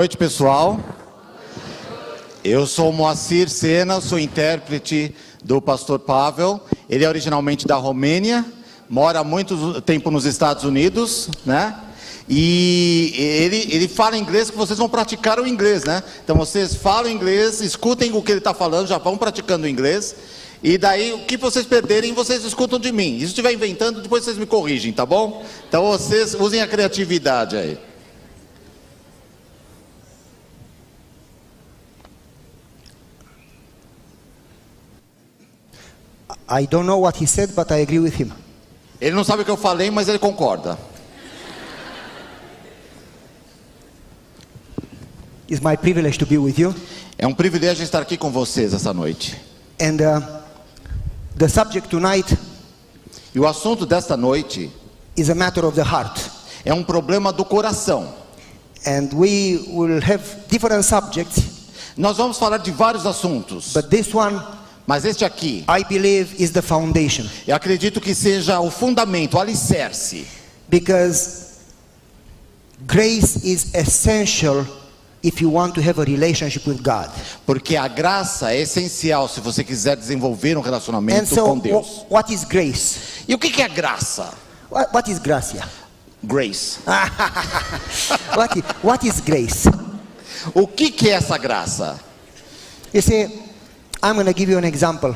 noite, pessoal. Eu sou Moacir Sena, sou intérprete do pastor Pavel. Ele é originalmente da Romênia, mora há muito tempo nos Estados Unidos, né? E ele, ele fala inglês que vocês vão praticar o inglês, né? Então vocês falam inglês, escutem o que ele está falando, já vão praticando inglês. E daí, o que vocês perderem, vocês escutam de mim. E se estiver inventando, depois vocês me corrigem, tá bom? Então vocês usem a criatividade aí. I don't know what he said, but I agree with him. Ele não sabe o que eu falei, mas ele concorda. It's my privilege to be with you. É um privilégio estar aqui com vocês essa noite. And uh, the subject tonight E o assunto desta noite is a matter of the heart. é um problema do coração. And we will have different subjects, Nós vamos falar de vários assuntos, but this one, mas este aqui, I believe, is the foundation. eu acredito que seja o fundamento, o alicerce. Because grace is essential if you want to have a relationship with God. Porque a graça é essencial se você quiser desenvolver um relacionamento so, com Deus. what is grace? E o que é graça? What, what is gracia? Grace. what, is, what is grace? O que que é essa graça? You see, I'm going to give you an example.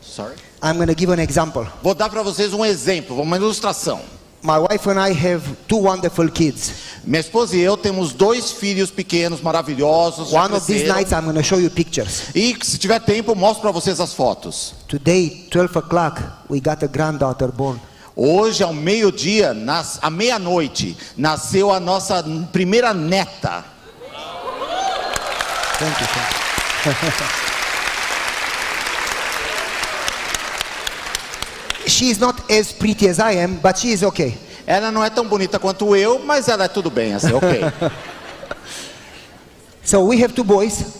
Sorry. I'm going to give an example. Vou dar para vocês um exemplo, uma ilustração. My wife and I have two wonderful kids. Minha esposa e eu temos dois filhos pequenos, maravilhosos. One of these nights, I'm going to show you pictures. E se tiver tempo, mostro para vocês as fotos. Today, 12 o'clock, we got a granddaughter born. Hoje, ao meio-dia, à meia-noite, nasceu a nossa primeira neta. Thank you. thank you. She's not as pretty as I am, but she is okay. Ela não é tão bonita quanto eu, mas ela é tudo bem, assim, ok. So we have two boys.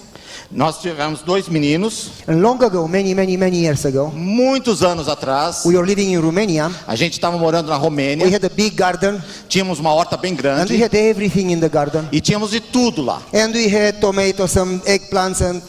Nós tivemos dois meninos, And long ago, many, many, many years ago, muitos anos atrás. we were living in Romania. A gente estava morando na We Romênia, had a big garden, tínhamos uma horta bem and we grande had everything in the garden. e tínhamos de tudo lá. And we had tomatoes, some eggplants, and.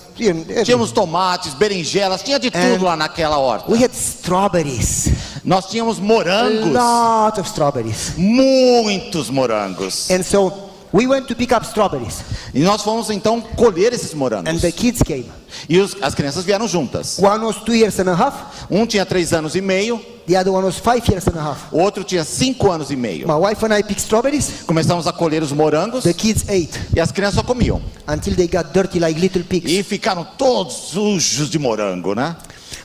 Tínhamos tomates, berinjelas, tinha de tudo lá naquela horta. we had strawberries. Nós tínhamos A morangos, lot of strawberries. muitos morangos. And so we went to pick up strawberries, E nós fomos então colher esses and morangos. the kids came. E os- as crianças vieram juntas. One was two years and a half, Um tinha três anos e meio, the other one was five years and a half. o outro tinha cinco anos e meio. My wife and I picked strawberries. Começamos a colher os morangos The kids ate e as crianças só comiam. until they got dirty like little pigs. E ficaram todos sujos de morango, né?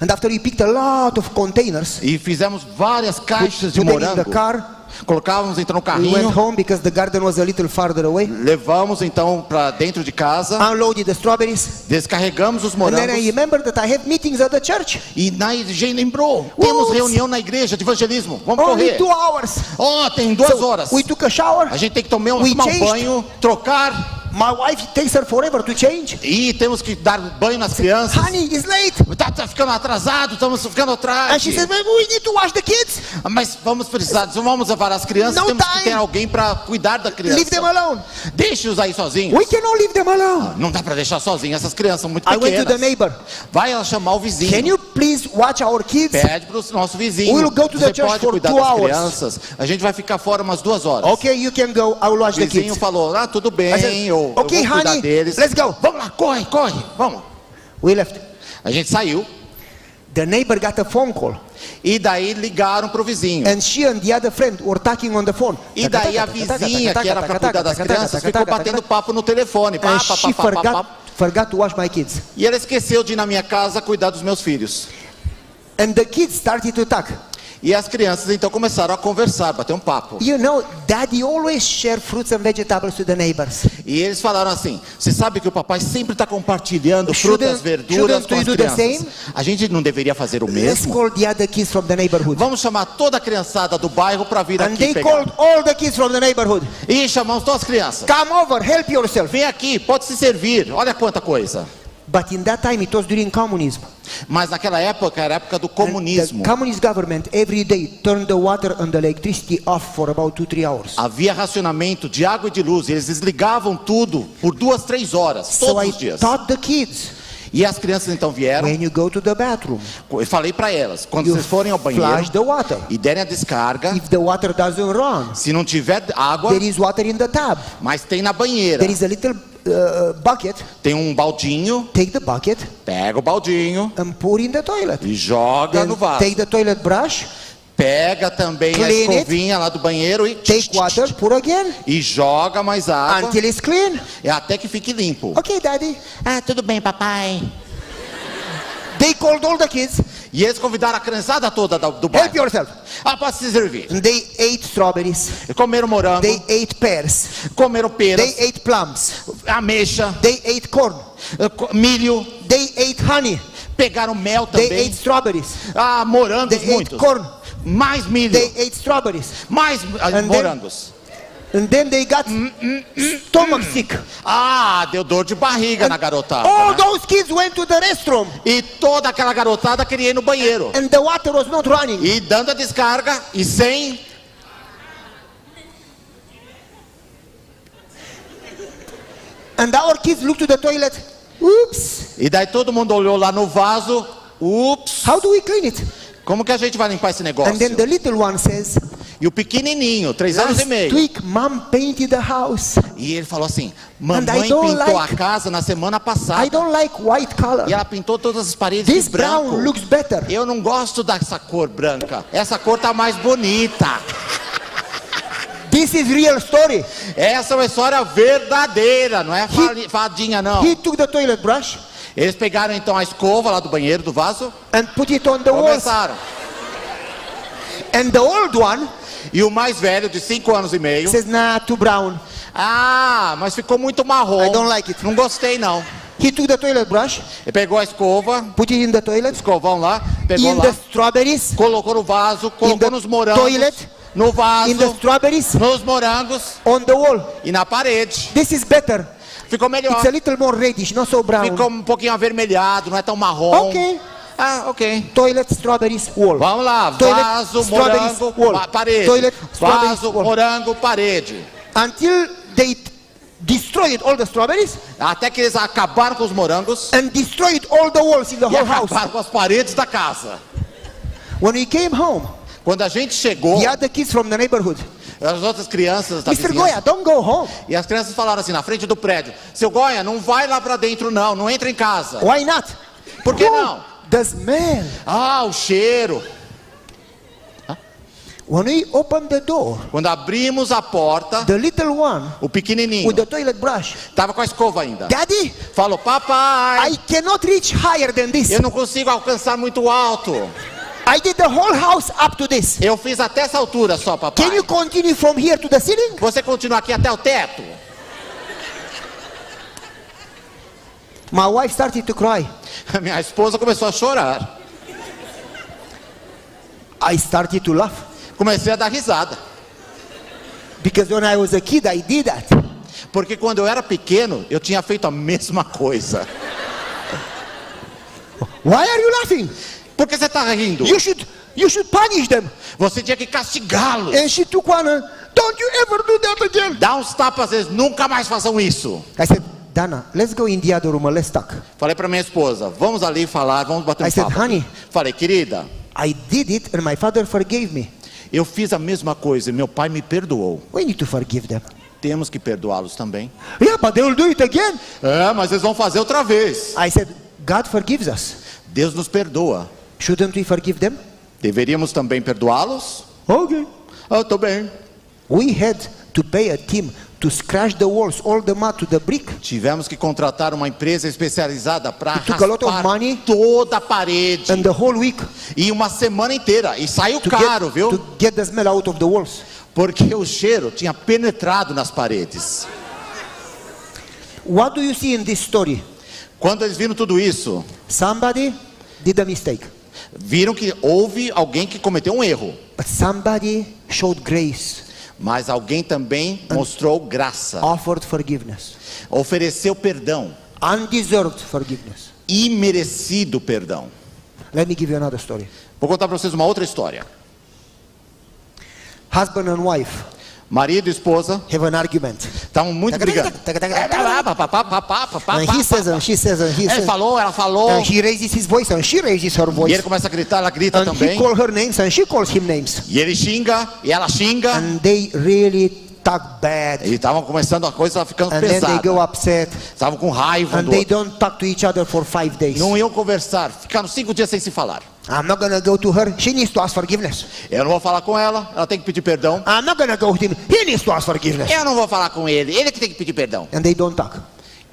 And after we picked a lot of containers, E fizemos várias caixas de the morango. car. Colocávamos então no We went carrinho, home because the garden was a little farther away. levamos então para dentro de casa, Unloaded the strawberries. descarregamos os And then I morangos. remembered that I have meetings at the church. E na igreja lembrou, temos reunião na igreja de evangelismo. Vamos Only correr. two hours. Ó, tem duas So horas. we took a shower. A gente tem que tomar um, tomar um banho, trocar My wife takes her forever to change. e temos que dar banho nas crianças. Honey, it's late. Tá, tá ficando atrasado, estamos ficando atrás. And she said, well, we need to wash the kids. Mas vamos precisar, vamos levar as crianças, No temos que time. ter alguém para cuidar da criança. Leave them alone. Deixe-os aí sozinhos. We cannot leave them alone. Não dá para deixar sozinhos, essas crianças são muito I went to the pequenas. neighbor. Vai ela chamar o vizinho. Can you please watch our kids? Pede para o nosso vizinho. We'll go to the Você church pode for cuidar two das hours. crianças. A gente vai ficar fora umas duas horas. Okay, you can go. I will watch O the vizinho kids. falou, ah, tudo bem, said, eu, "Okay, eu vou honey, deles. let's go." Vamos lá, corre, corre, vamos. We left. A gente saiu The neighbor got a phone call, e daí ligaram pro vizinho. and she and the other friend were talking on the phone. E daí a vizinha, que era para cuidar das crianças, ficou batendo papo no telefone. Pá, And pá, pá, pá, pá, forgot, pá. forgot to wash my kids. E ela esqueceu de ir na minha casa cuidar dos meus filhos. And the kids started to talk. E as crianças então começaram a conversar, bater um papo. You know, daddy always share fruits and vegetables to the neighbors. E eles falaram assim: você sabe que o papai sempre está compartilhando frutas, Shouldn't- verduras shouldn't com as crianças. A gente não deveria fazer o Let's mesmo? call the other kids from the neighborhood. Vamos chamar toda a criançada do bairro para vir And aqui they pegar. called all the kids from the neighborhood. E chamamos todas as crianças. Come over, help yourself. Vem aqui, pode se servir. Olha quanta coisa. But in that time, it was during communism. Mas naquela época era a época do comunismo. The communist government every day turned the water and the electricity off for about two, three hours. Havia racionamento de água e de luz. Eles desligavam tudo por duas, três horas, So todos I os dias. taught the kids E as crianças então vieram. when you go to the bathroom, Eu falei para elas: quando vocês forem ao banheiro the water. e derem a descarga, If the water doesn't run, se não tiver água, there is water in the tub. mas tem na banheira, There is a little uh, bucket. tem um baldinho, Take the bucket pega o baldinho and pour in the toilet. e joga Then no vaso. take the toilet brush, Pega também a Clean it. escovinha lá do banheiro e, take water, pour again e joga mais água until it's clean. é até que fique limpo. Okay, daddy. Ah, tudo bem, papai. They called all the kids. E eles convidaram a criançada toda do, do Help bairro. yourself. Ah, pode se servir. And they ate strawberries. Comeram morango, They ate pears. comeram peras, They ate plums. ameixa, They ate corn. eh, milho, They ate honey. pegaram mel They também. ate strawberries. Ah, morangos They ate corn. Mais milho, They ate strawberries. mais ah, then- morangos. And then they got stomach sick. Ah, deu dor de barriga na garotada. All né? those kids went to the restroom E toda aquela garotada queria ir no banheiro. and the water was not running. E dando a descarga e sem. And our kids looked to the toilet. Oops. E daí todo mundo olhou lá no vaso. Ups, How do we clean it? como que a gente vai limpar esse negócio? And then the little one says, E o pequenininho, três anos e meio. week mom painted the house. E ele falou assim: Mamãe I don't pintou like- a casa na semana I passada. don't like white color. E ela pintou todas as paredes This de branco. brown looks better. Eu não gosto dessa cor branca. Essa cor tá mais bonita. This is real story. Essa é uma história verdadeira, não é fali- fadinha não. He took the toilet brush Eles pegaram então a escova lá do banheiro, do vaso, and put it on the walls. And the old one E o mais velho, de 5 anos e meio, says, nah, too brown. ah, mas ficou muito marrom. I don't like it. Não gostei não. He took the toilet brush, Ele pegou a escova, put it in the toilet, escovão lá, pegou in lá, the strawberries, colocou no vaso, colocou the nos morangos, toilet, no vaso, in the strawberries, nos morangos on the wall. e na parede. This is better. Ficou melhor. It's a little more reddish, not so brown. Ficou um pouquinho avermelhado, não é tão marrom. Okay. Ah, ok. Toilet, strawberries, wall. Vamos lá, Toilet, vaso, morango, wall. pa- parede. Toilet, vaso, wall. morango, parede. Until they destroyed all the strawberries Até que eles acabaram com os morangos and destroyed all the walls in the e whole house. acabaram com as paredes da casa. When we came home, Quando a gente chegou, the other kids from the neighborhood, as outras crianças da Mr. Goya, don't go home. e as crianças falaram assim na frente do prédio: Seu Goya, não vai lá pra dentro não, não entra em casa. Why not? Por que não? The smell. Ah, o cheiro. When we opened the door, Quando abrimos a porta, the little one o pequenininho with the toilet brush, tava com a escova ainda. Daddy, Falou: Papai, I cannot reach higher than this. eu não consigo alcançar muito alto. I did the whole house up to this. Eu fiz até essa altura só, papai. Can you continue from here to the ceiling? Você continua aqui até o teto? My wife started to cry. A minha esposa começou a chorar. I started to laugh Comecei a dar risada. because when I was a kid, I did that. Porque quando eu era pequeno, eu tinha feito a mesma coisa. Why are you laughing? Por que você está rindo? You should, you should punish them. Você tinha que castigá-los. And she took one. And, Don't you ever do that again? Dá uns tapas, eles nunca mais façam isso. I said, Dana, let's go in the other room let's talk. Falei para minha esposa, vamos ali falar, vamos bater um I said, papo. honey. Falei, querida, I did it and my father forgave me. eu fiz a mesma coisa e meu pai me perdoou. We need to forgive them. Temos que perdoá-los também. Yeah, but they will do it again. É, mas eles vão fazer outra vez. I said, God forgives us. Deus nos perdoa. Shouldn't we forgive them? Deveríamos também perdoá-los? Okay. Ah, tô bem. We had to pay a team to scratch the walls, all the mud to the brick. Tivemos que contratar uma empresa especializada para It took a lot of raspar money. toda a parede. And the whole week E uma semana inteira. E saiu to caro, get, viu? to get the smell out of the walls. Porque o cheiro tinha penetrado nas paredes. What do you see in this story? Quando eles viram tudo isso, Somebody did a mistake, viram que houve alguém que cometeu um erro. but somebody showed grace, Mas alguém também mostrou graça, offered forgiveness. ofereceu perdão. undeserved forgiveness. Imerecido perdão. Let me give you another story. Vou contar para vocês uma outra história. Husband and wife Marido e esposa have an argument. estavam muito brigando. And he says and she says and he Ele falou, ela falou. And he raises his voice and she raises her E voice. ele começa a gritar, ela grita And he também. calls her names and she calls him names. E ele xinga, e ela xinga. And they really talk bad. E estavam começando a coisa ficando And then they go pesada. upset. Estavam com raiva um And do they outro. don't talk to each other for five days. Não iam conversar. Ficaram cinco dias sem se falar. I'm not gonna go to her. She needs to ask forgiveness. Eu não vou falar com ela, ela tem que pedir perdão. I'm not gonna go to him. He needs to ask forgiveness. Eu não vou falar com ele, ele que tem que pedir perdão. And they don't talk.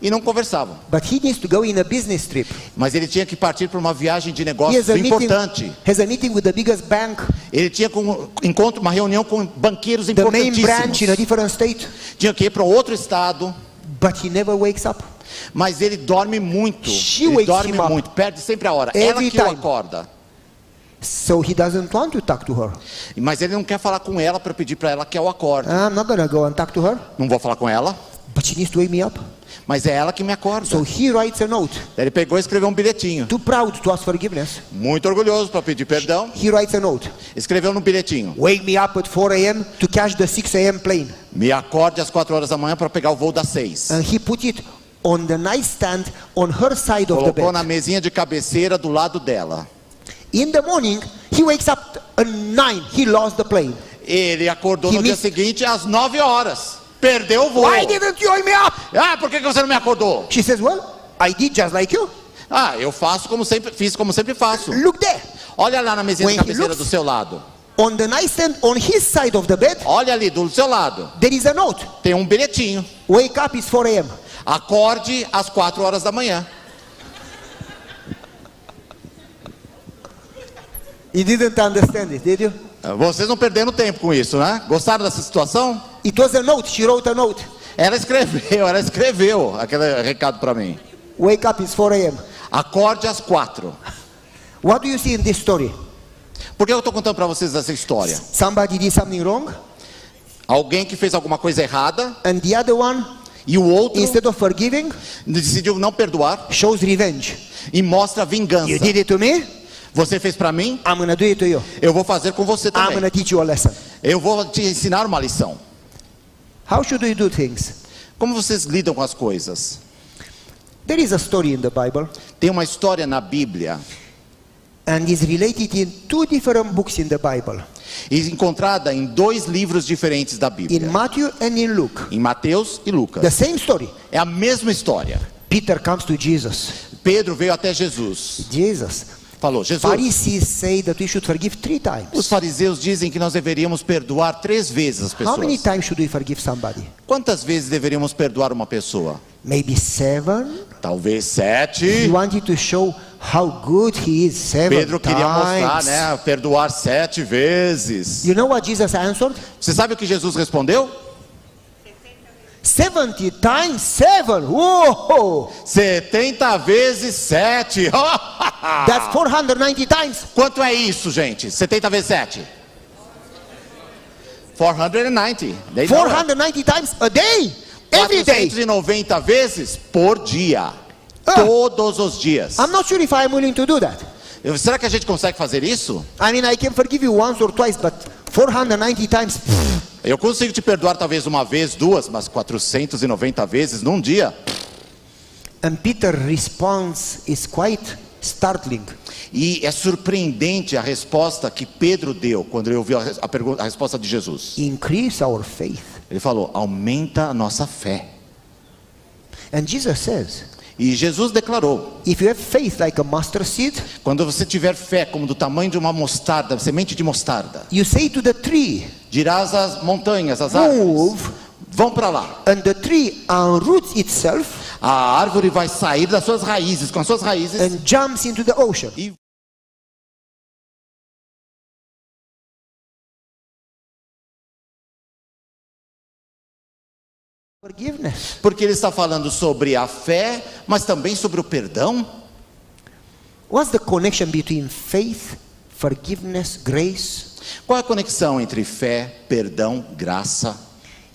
E não conversavam. But he needs to go in a business trip. Mas ele tinha que partir para uma viagem de negócios meeting, importante. has a meeting with the biggest bank, Ele tinha com, encontro, uma reunião com banqueiros the main branch in a importantíssimos. different state. Tinha que ir para outro estado. But he never wakes up. Mas ele dorme muito. She ele dorme muito, perde sempre a hora. Every ela que o time. acorda. So he doesn't want to talk to her. Mas ele não quer falar com ela para pedir para ela que eu acorde. I'm not gonna go and talk to her. Não vou falar com ela, But she needs to wake me up. mas é ela que me acorda. So he writes a note. Ele pegou e escreveu um bilhetinho. Too proud to ask forgiveness. Muito orgulhoso para pedir perdão. He writes a note. Escreveu no bilhetinho. Wake me up at 4 a.m. to catch the 6 a.m. plane. Me acorde às 4 horas da manhã para pegar o voo das 6. And he put it on the nightstand on her side of the Colocou na bed. mesinha de cabeceira do lado dela. In the morning, he wakes up at 9. He lost the plane. Ele acordou He no dia missed- seguinte às 9 horas. Perdeu o voo. Why didn't you wake me up? Ah, por que você não me acordou? She says, Well, I did just like you. Ah, eu faço como sempre, fiz como sempre faço. Look there. Olha lá na mesinha When de cabeceira do seu lado. On the nightstand on his side of the bed, Olha ali do seu lado. there is a note. Tem um bilhetinho. Wake up, it's 4 a.m. Acorde às 4 horas da manhã. You didn't understand it, did you? Vocês não perderam tempo com isso, né? Gostaram dessa situação? It was a note. She wrote a note. Ela escreveu, ela escreveu aquele recado para mim. Wake up, it's 4 a.m. Acorde às 4. What do you see in this story? Por que eu estou contando para vocês essa história? Somebody did something wrong, Alguém que fez alguma coisa errada and the other one, e o outro instead of forgiving, decidiu não perdoar shows revenge. e mostra vingança. You did it to me, Você fez para mim, I'm gonna do it to you. eu vou fazer com você I'm também. gonna teach you a lesson. Eu vou te ensinar uma lição. How should we do things? Como vocês lidam com as coisas? There is a story in the Bible, Tem uma história na Bíblia and is related in two different books in the Bible, e encontrada em dois livros diferentes da in Bíblia, Matthew and in Luke. em Mateus e The Lucas. same story. É a mesma história. Peter comes to Jesus. Pedro veio até Jesus, Jesus, falou: Jesus, os fariseus dizem que nós deveríamos perdoar três vezes as How many pessoas. times should we forgive somebody? Quantas vezes deveríamos perdoar uma pessoa? Maybe seven? Talvez He sete. wanted to show how good he is seven Pedro queria mostrar, né? Perdoar sete vezes. You know what Jesus answered? Você sabe o que Jesus respondeu? 70 times seven. Whoa! 70 vezes 7. That's 490 times. Quanto é isso, gente? 70 vezes 7? 490. They know it. 490 times a day. Every day. 490 vezes por dia. Ah. Todos os dias. I'm not sure if I'm willing to do that. Eu- Será que a gente consegue fazer isso? I mean, I can forgive you once or twice, but 490 times. Eu consigo te perdoar talvez uma vez, duas, mas 490 vezes num dia. And Peter's response is quite startling. E é surpreendente a resposta que Pedro deu quando ele ouviu a, a pergunta- a resposta de Jesus. Increase our faith. Ele falou: aumenta a nossa fé. And Jesus says, E Jesus declarou: if you have faith like a mustard seed, quando você tiver fé como do tamanho de uma mostarda, semente de mostarda, you say to the tree, dirás às montanhas, às árvores, vão para lá. and the tree unroots itself A árvore vai sair das suas raízes, com as suas raízes, and jumps into the ocean. Porque ele está falando sobre a fé, mas também sobre o perdão. What's the connection between faith, forgiveness, grace? Qual a conexão entre fé, perdão, graça?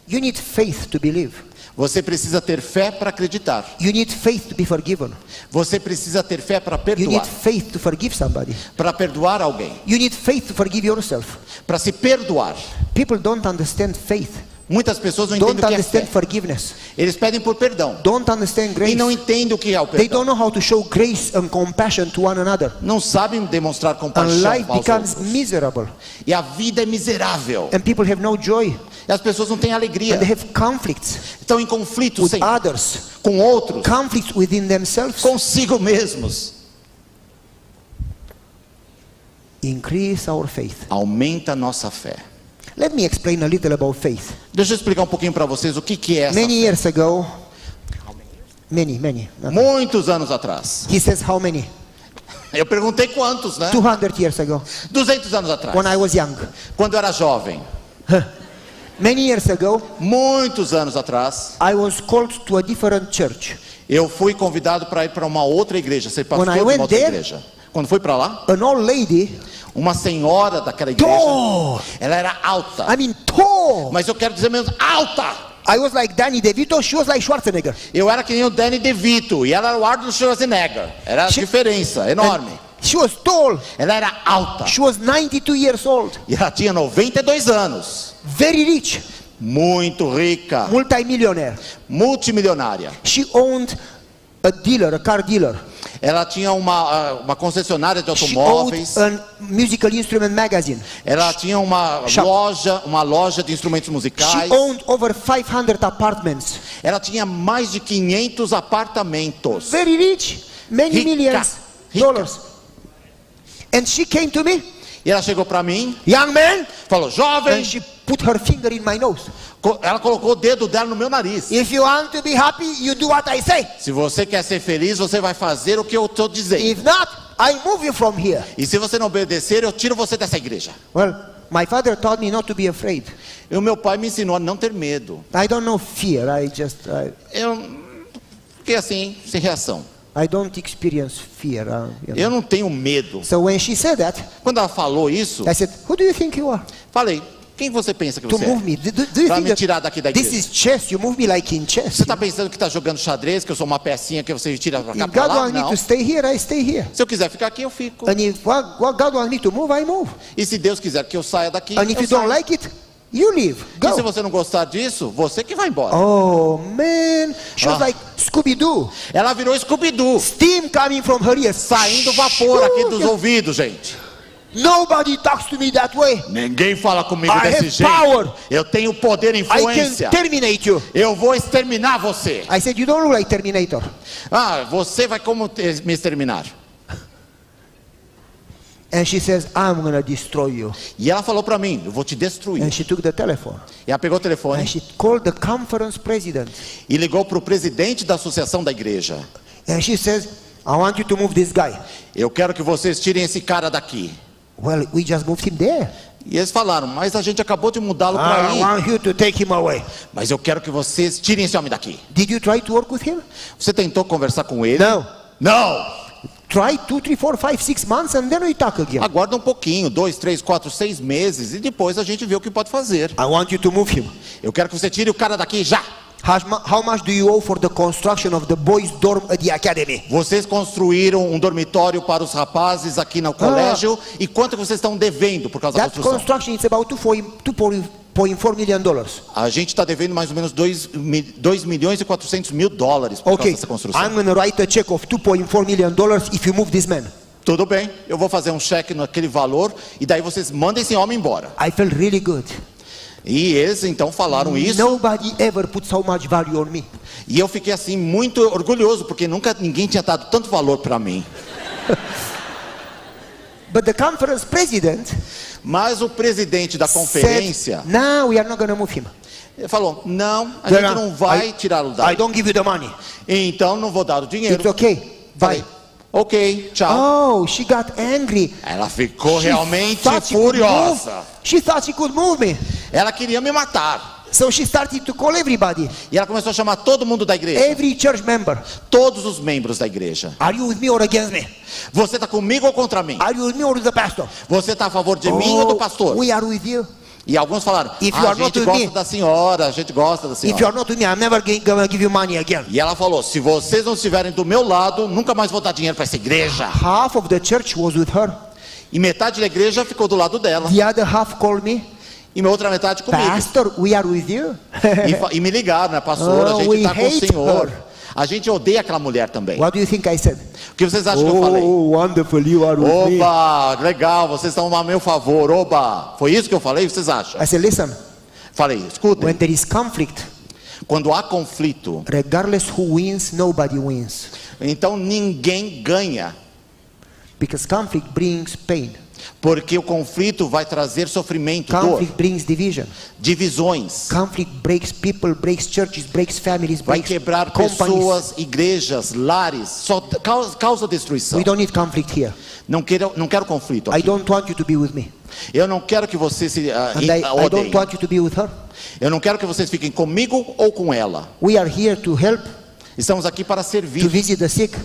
You need faith to believe. Você precisa ter fé para acreditar. You need faith to be forgiven. Você precisa ter fé para You need perdoar. faith to forgive somebody. Para perdoar alguém. You need faith to forgive yourself. Para se perdoar. People don't understand faith. Muitas pessoas não entendem Don't o que é understand fé. forgiveness. Eles pedem por perdão. Don't understand E não grace. entendem o que é o They perdão. don't know how to show grace and compassion to one another. Não sabem demonstrar And compaixão life aos becomes outros. miserable. E a vida é miserável. And people have no joy. E as pessoas não têm alegria. And they have conflicts Estão em conflito with sempre others, com outros, conflicts within themselves. consigo mesmos. Increase our faith. Aumenta a nossa fé. Let me explain a little about faith. Deixa eu explicar um pouquinho para vocês o que, que é essa Many fé. years ago, many, many. okay. Muitos anos atrás. He says how many? Eu perguntei quantos, né? 200 years ago, 200 anos atrás. when I was young. Quando eu era jovem. Many years ago, Muitos anos atrás. I was called to a different church. Eu fui convidado para ir para uma outra igreja, ser pastor When de uma went outra there- igreja. Quando fui para lá, An old lady, uma senhora daquela igreja, tall, ela era alta. I mean tall. Mas eu quero dizer mesmo, alta! I was like Danny DeVito, she was like Schwarzenegger. Eu era que nem o Danny DeVito e ela era o Arnold Schwarzenegger. Era a diferença enorme. She was tall. Ela era alta She was 92 years old. e ela tinha 92 anos. Very rich, Muito rica, multi-millionaire. multimilionária. She owned a dealer, a car dealer. Ela tinha uma, uma concessionária de She automóveis. owned a musical instrument magazine. Ela tinha uma Shop. loja, uma loja de instrumentos She musicais. owned over 500 apartments. Ela tinha mais de 500 apartamentos. Very rich, many Rica, millions rica. dollars. And she came to me, E ela chegou para mim, young man, falou: "Jovem". Put her finger in my nose. Ela colocou o dedo dela no meu nariz. If you want to be happy, you do what I say. Se você quer ser feliz, você vai fazer o que eu estou dizendo. If not, I move you from here. E se você não obedecer, eu tiro você dessa igreja. Well, my father taught me not to be afraid. E o meu pai me ensinou a não ter medo. I don't know fear. I just I, Eu fiquei assim, sem reação. I don't experience fear. uh, you know. Eu não tenho medo. So when she said that, Quando ela falou isso, I said, "Who do you think you are falei: quem você pensa que to você move é? me? Do, do- you me tirar daqui da this igreja. is chess? You move me like in chess. Você está pensando que está jogando xadrez, que eu sou uma pecinha que você tira pra cá If pra God lá? wants me Não. to stay here, I stay here. Se eu quiser ficar aqui, eu fico. And if what, what God wants me to move, I move. E se Deus quiser que eu saia daqui, And if eu you don't saio. like it, you leave. E se Go. você não gostar disso, você que vai embora. Oh man, she was Ah. like Scooby Doo. Ela virou Scooby-Doo, Steam coming from her ears. saindo vapor aqui dos ouvidos, gente. Nobody talks to me that way. Ninguém fala comigo I desse have jeito. power. Eu tenho poder e I can influência. terminate you. Eu vou exterminar você. I said, you don't look like Terminator. Ah, você vai como me exterminar? And she says, I'm gonna destroy you. E ela falou pra mim, eu vou te destruir. And she took the telephone. E ela pegou o telefone And she called the conference president. e ligou pro presidente da associação da igreja. And she says, I want you to move this guy. Eu quero que vocês tirem esse cara daqui. Well, we just moved him there. E eles falaram, mas a gente acabou de mudá-lo I para aí. want you to take him away. Mas eu quero que vocês tirem esse homem daqui. Did you try to work with him? Você tentou conversar com ele? No. Não! Try two, three, four, five, six months and then we talk again. Aguarda um pouquinho, dois, três, quatro, seis meses e depois a gente vê o que pode fazer. I want you to move him. Eu quero que você tire o cara daqui já. How, mu- how much do you owe for the construction of the boys' dorm at the academy? Vocês construíram um dormitório para os rapazes aqui no colégio e quanto vocês estão devendo por causa da That construção? construction is about 2.4 million dollars. A gente está devendo mais ou menos 2 milhões e 400 mil dólares por Okay, causa dessa construção. I'm going to write a check of 2.4 million dollars if you move this man. Tudo bem, eu vou fazer um cheque naquele valor e daí vocês mandem esse homem embora. I felt really good. E eles então falaram isso Nobody ever put so much value on me. e eu fiquei assim muito orgulhoso porque nunca ninguém tinha dado tanto valor para mim. But the conference president Mas o presidente da conferência said, "No, we are not going to move him. ele falou: não, a gente não vai I- tirá-lo I daí. don't give you the money. Então não vou dar o dinheiro. It's okay. Bye. Ok, tchau. Oh, she got angry. Ela ficou She realmente furiosa. She thought she could move me. Ela queria me matar. So she started to call everybody, E ela começou a chamar todo mundo da igreja, every church member. todos os membros da igreja. Are you with me or against me? Você está comigo ou contra mim? Are you with me or with the pastor? Você está a favor de mim ou do pastor? we are with you. E alguns falaram: If you "Ah, a gente gosta me- da senhora, a gente gosta da If you senhora. are not with me, I'm never to give you money again. E ela falou: se vocês não estiverem do meu lado, nunca mais vou dar dinheiro para essa igreja. Half of the church was with her. E metade da igreja ficou do lado dela. The other half called me, E minha outra metade comigo. Pastor, we are with you. E, e me ligaram, né, pastor? Oh, a gente está com o senhor. her. A gente odeia aquela mulher também. what do you think I said? O que vocês acham que eu falei? Oh, wonderful, you are with me. Oba, legal, vocês estão a meu favor, oba. Foi isso que eu falei? O que vocês acham? I said, listen, Falei, escutem. when there is conflict, Quando há conflito, regardless who wins, nobody wins. então ninguém ganha. Because conflict brings pain. Porque o conflito vai trazer sofrimento, dor, Conflict brings division. divisões. Conflict breaks people, breaks churches, breaks families, Vai breaks quebrar companies. pessoas, igrejas, lares. Só causa, causa destruição. We don't need conflict here. Não quero, não quero conflito I aqui. don't want you to be with me. Eu não quero que você se And in- I, I don't want you to be with her. Eu não quero que vocês fiquem comigo ou com ela. We are here to help, Estamos aqui para to servir, visit the sick,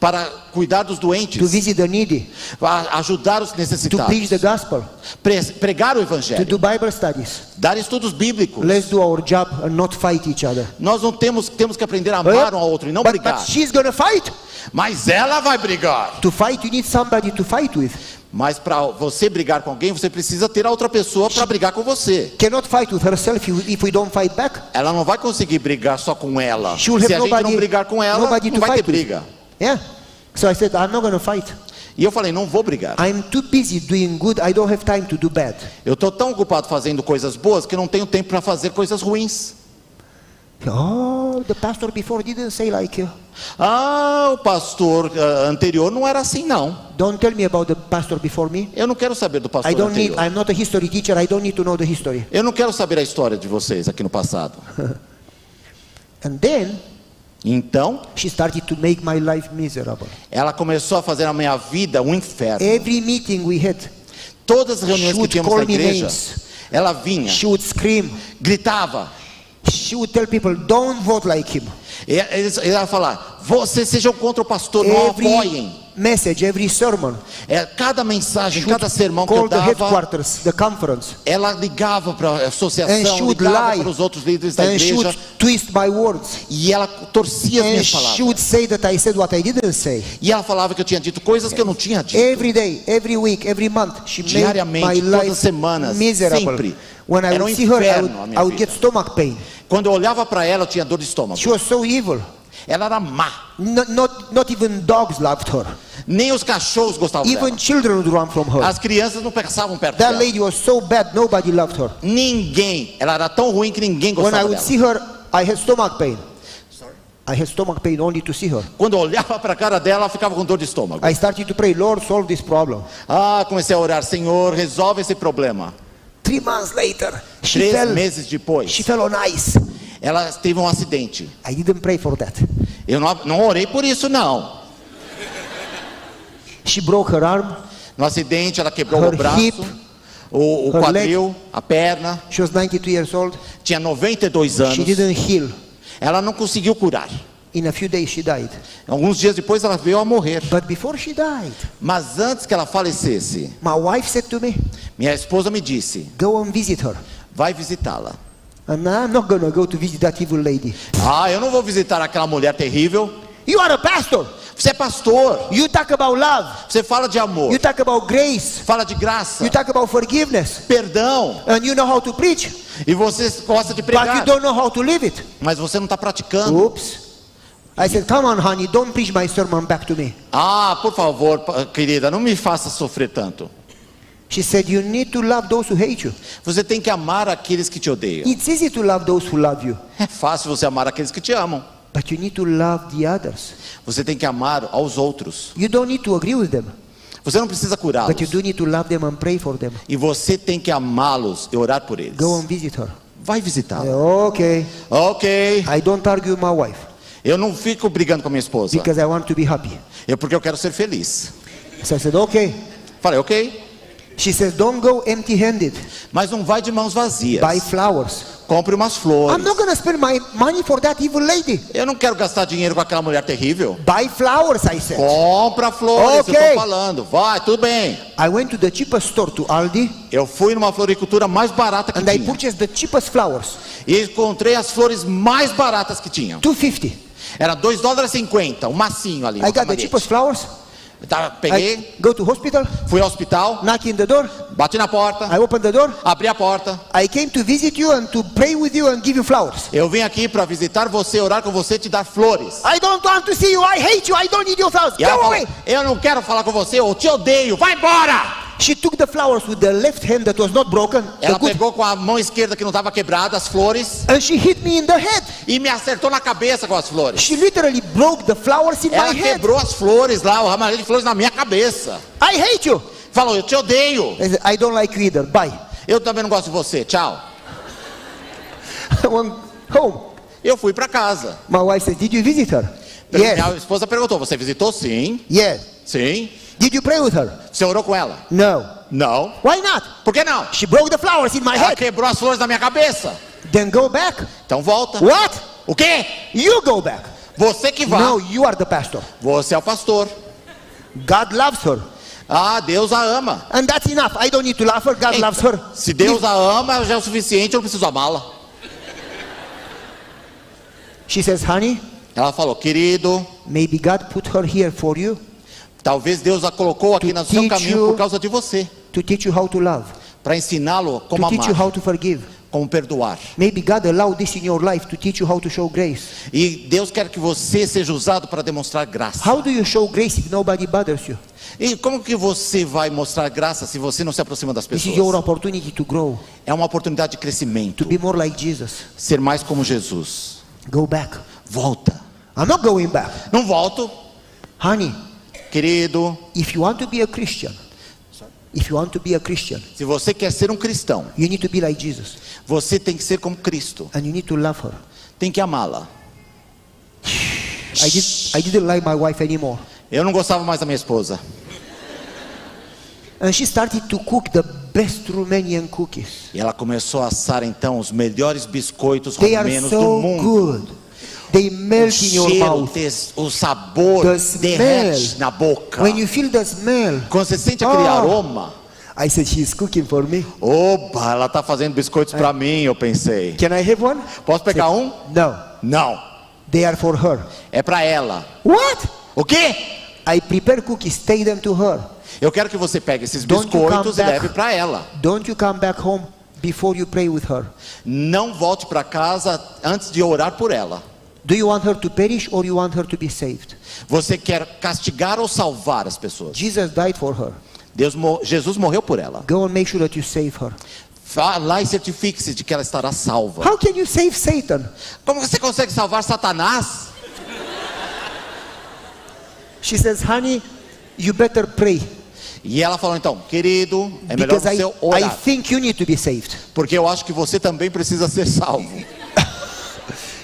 para cuidar dos to doentes, visit the needy, para ajudar os to necessitados, preach the gospel, pre- pregar o to evangelho, do Bible studies. dar estudos bíblicos. Let's do our job and not fight each other. Nós não temos temos que aprender a amar um ao outro e não but, brigar. but she's gonna fight. Mas ela vai brigar. To fight, you need somebody to fight with. Mas para você brigar com alguém, você precisa ter a outra pessoa para brigar com você. Cannot fight with herself if we don't fight back. Ela não vai conseguir brigar só com ela. Se a gente não nobody, brigar com ela, não to vai ter briga. Yeah. So I said, I'm not gonna fight. E eu falei, não vou brigar. I'm too busy doing good. I don't have time to do bad. Eu estou tão ocupado fazendo coisas boas que não tenho tempo para fazer coisas ruins. Oh, the pastor before didn't say like you. Ah, o pastor ah, anterior não era assim, não. Don't tell me about the pastor before me. Eu não quero saber do pastor I don't need. anterior. I'm not a history teacher. I don't need to know the history. Eu não quero saber a história de vocês aqui no passado. And then Então, she started to make my life miserable. ela começou a fazer a minha vida um inferno. Every meeting we had, Todas as reuniões que tínhamos na igreja, names. ela vinha, she would scream. gritava. She would tell people, "Don't vote like him." E ia falar: vocês sejam contra o pastor, não Every apoiem. message, every sermon, É, cada mensagem, cada sermão que eu the dava, headquarters, the conference, ela ligava para a associação, ligava lie, para os outros líderes da igreja twist my words, e ela torcia as and minhas she palavras. would say that I said what I didn't say. E ela falava que eu tinha dito coisas que eu não tinha dito. Every day, every week, every month, she made Diariamente, todas as semanas, miserable. sempre. When I Era would um see her, I would, I would get stomach pain. Quando eu olhava para ela, eu tinha dor de estômago. She was so evil. Ela era má. Not, not, not even dogs loved her. Nem os cachorros gostavam Even dela. children would run from her. As crianças não passavam perto That dela. lady was so bad, nobody loved her. Ninguém. Ela era tão ruim que ninguém When I gostava would dela. see her, I had stomach pain. I had stomach pain only to see her. Quando eu olhava para a cara dela, ela ficava com dor de estômago. I started to pray, Lord, solve this problem. Ah, comecei a orar, Senhor, resolve esse problema. Three months later, she Três fell. meses depois, She fell on ice. ela teve um acidente. I didn't pray for that. Eu não, não orei por isso, não. She broke her arm. No acidente, ela quebrou Her o braço, hip, o, o quadril, a perna. She was 92 years old. Tinha 92 She anos. didn't heal. Ela não conseguiu curar. In a few days, she died. Alguns dias depois, ela veio a morrer. But before she died, Mas antes que ela falecesse, my wife said to me, minha esposa me disse: Go and visit her. vai visitá-la. And I'm not going to go to visit that evil lady. Ah, eu não vou visitar aquela mulher terrível. You are a pastor. Você é pastor. You talk about love. Você fala de amor. You talk about grace. Fala de graça. You talk about forgiveness. Perdão. And you know how to preach. E você gosta de But you pregar. don't know how to live it. Mas você não está praticando. Oops. I said, Come on, honey, don't preach my sermon back to me. Ah, por favor, querida, não me faça sofrer tanto. She said, You need to love those who hate you. Você tem que amar aqueles que te odeiam. It's easy to love those who love you, É fácil você amar aqueles que te amam. but you need to love the others. Você tem que amar aos outros. You don't need to agree with them, Você não precisa curá-los. but you do need to love them and pray for them. E você tem que amá-los e orar por eles. Go and visit her. Vai visitá-la. Okay. Ok. I don't argue with my wife Eu não fico brigando com a minha esposa. because I want to be happy. É porque eu quero ser feliz. So I said, Okay. Falei, ok. She says, Don't go empty handed. Mas não vai de mãos vazias. Buy flowers. compre umas flores. I'm not going to spend my money for that evil lady. Eu não quero gastar dinheiro com aquela mulher terrível. Buy flowers, I said. Compra flores, Ok. eu tô falando. Vai, tudo bem. I went to the cheapest store to Aldi Eu fui numa floricultura mais barata que and I tinha. purchased the cheapest flowers. E encontrei as flores mais baratas que tinham. 250. Era 2 dólares e 50, um massinho ali. I got the camarete. cheapest flowers. Tá, peguei, I go to hospital, fui ao hospital, knock in the door. bati na porta, I open the door. abri a porta. I came to visit you and to pray with you and give you flowers. Eu vim aqui para visitar você, orar com você, te dar flores. I don't want to see you. I hate you. I don't need your flowers. E ela Go falou, away. eu não quero falar com você, eu te odeio, vai embora! She took the flowers with the left hand that was not broken, Ela good, pegou com a mão esquerda que não estava quebrada as flores and she hit me in the head. e me acertou na cabeça com as flores. She literally broke the flowers in Ela my head. quebrou as flores lá, o ramalhete de flores na minha cabeça. I hate you. Falou, eu te odeio. I said, I don't like you either. Bye. Eu também não gosto de você, tchau. I went home. Eu fui para casa. My wife said, Did you visit her? Minha Yes. esposa perguntou, você visitou? Sim, Yes. sim. Did you pray with her? Você orou com ela? No. Não. Why not? Por que não? She broke the flowers in my Ela head. quebrou as flores na minha cabeça. Then go back. Então volta. What? O quê? You go back. Você que vai. No, you are the pastor. Você é o pastor. God loves her. Ah, Deus a ama. And that's enough. I don't need to love her. God Eita, loves her. Se Deus a ama, já é o suficiente, eu não preciso amá-la. She says, Honey, Ela falou, querido, maybe God put her here for you talvez Deus a colocou aqui no seu caminho por causa de você. to teach you how to love, Para ensiná-lo como to teach you amar, how to forgive. como perdoar. Maybe God allowed this in your life to teach you how to show grace. E Deus quer que você seja usado para demonstrar graça. How do you show grace if nobody bothers you? E como que você vai mostrar graça se você não se aproxima das This is your pessoas? opportunity to grow, É uma oportunidade de to crescimento, be more like Jesus. ser mais como Jesus. Go back. Volta. I'm not going back. Não volto, Honey, querido. if you want to be a Christian, if you want to be a Christian, Se você quer ser um cristão, you need to be like Jesus você tem que ser como Cristo. and you need to love her. Tem que amá-la. I, did, I didn't like my wife anymore. Eu não gostava mais da minha esposa. And she started to cook the best Romanian cookies. E ela começou a assar então os melhores biscoitos They are romenos do so mundo. good. They O melt in your mouth. des- o sabor The derrete smell. na boca. When you feel the smell, Quando você sente aquele Ah. aroma, I said, she's cooking for me. opa, ela está fazendo biscoitos para mim, eu pensei. Can I have one? Posso pegar um? No, Não, they are for her. é para ela. What? O quê? I prepare cookies, take them to her. Eu quero que você pegue esses Don't you come biscoitos e leve para ela. Don't you come back home before you pray with her. Não volte para casa antes de orar por ela. Do you want her to perish or you want her to be saved? Você quer castigar ou salvar as pessoas? Jesus died for her. Deus, Jesus morreu por ela. Go and make sure that you save her. Vá lá e certifique-se de que ela estará salva. How can you save Satan? Como você consegue salvar Satanás? She says, honey, you better pray. E ela falou então, querido, é melhor Because I, você I orar, think you need to be saved. porque eu acho que você também precisa ser salvo.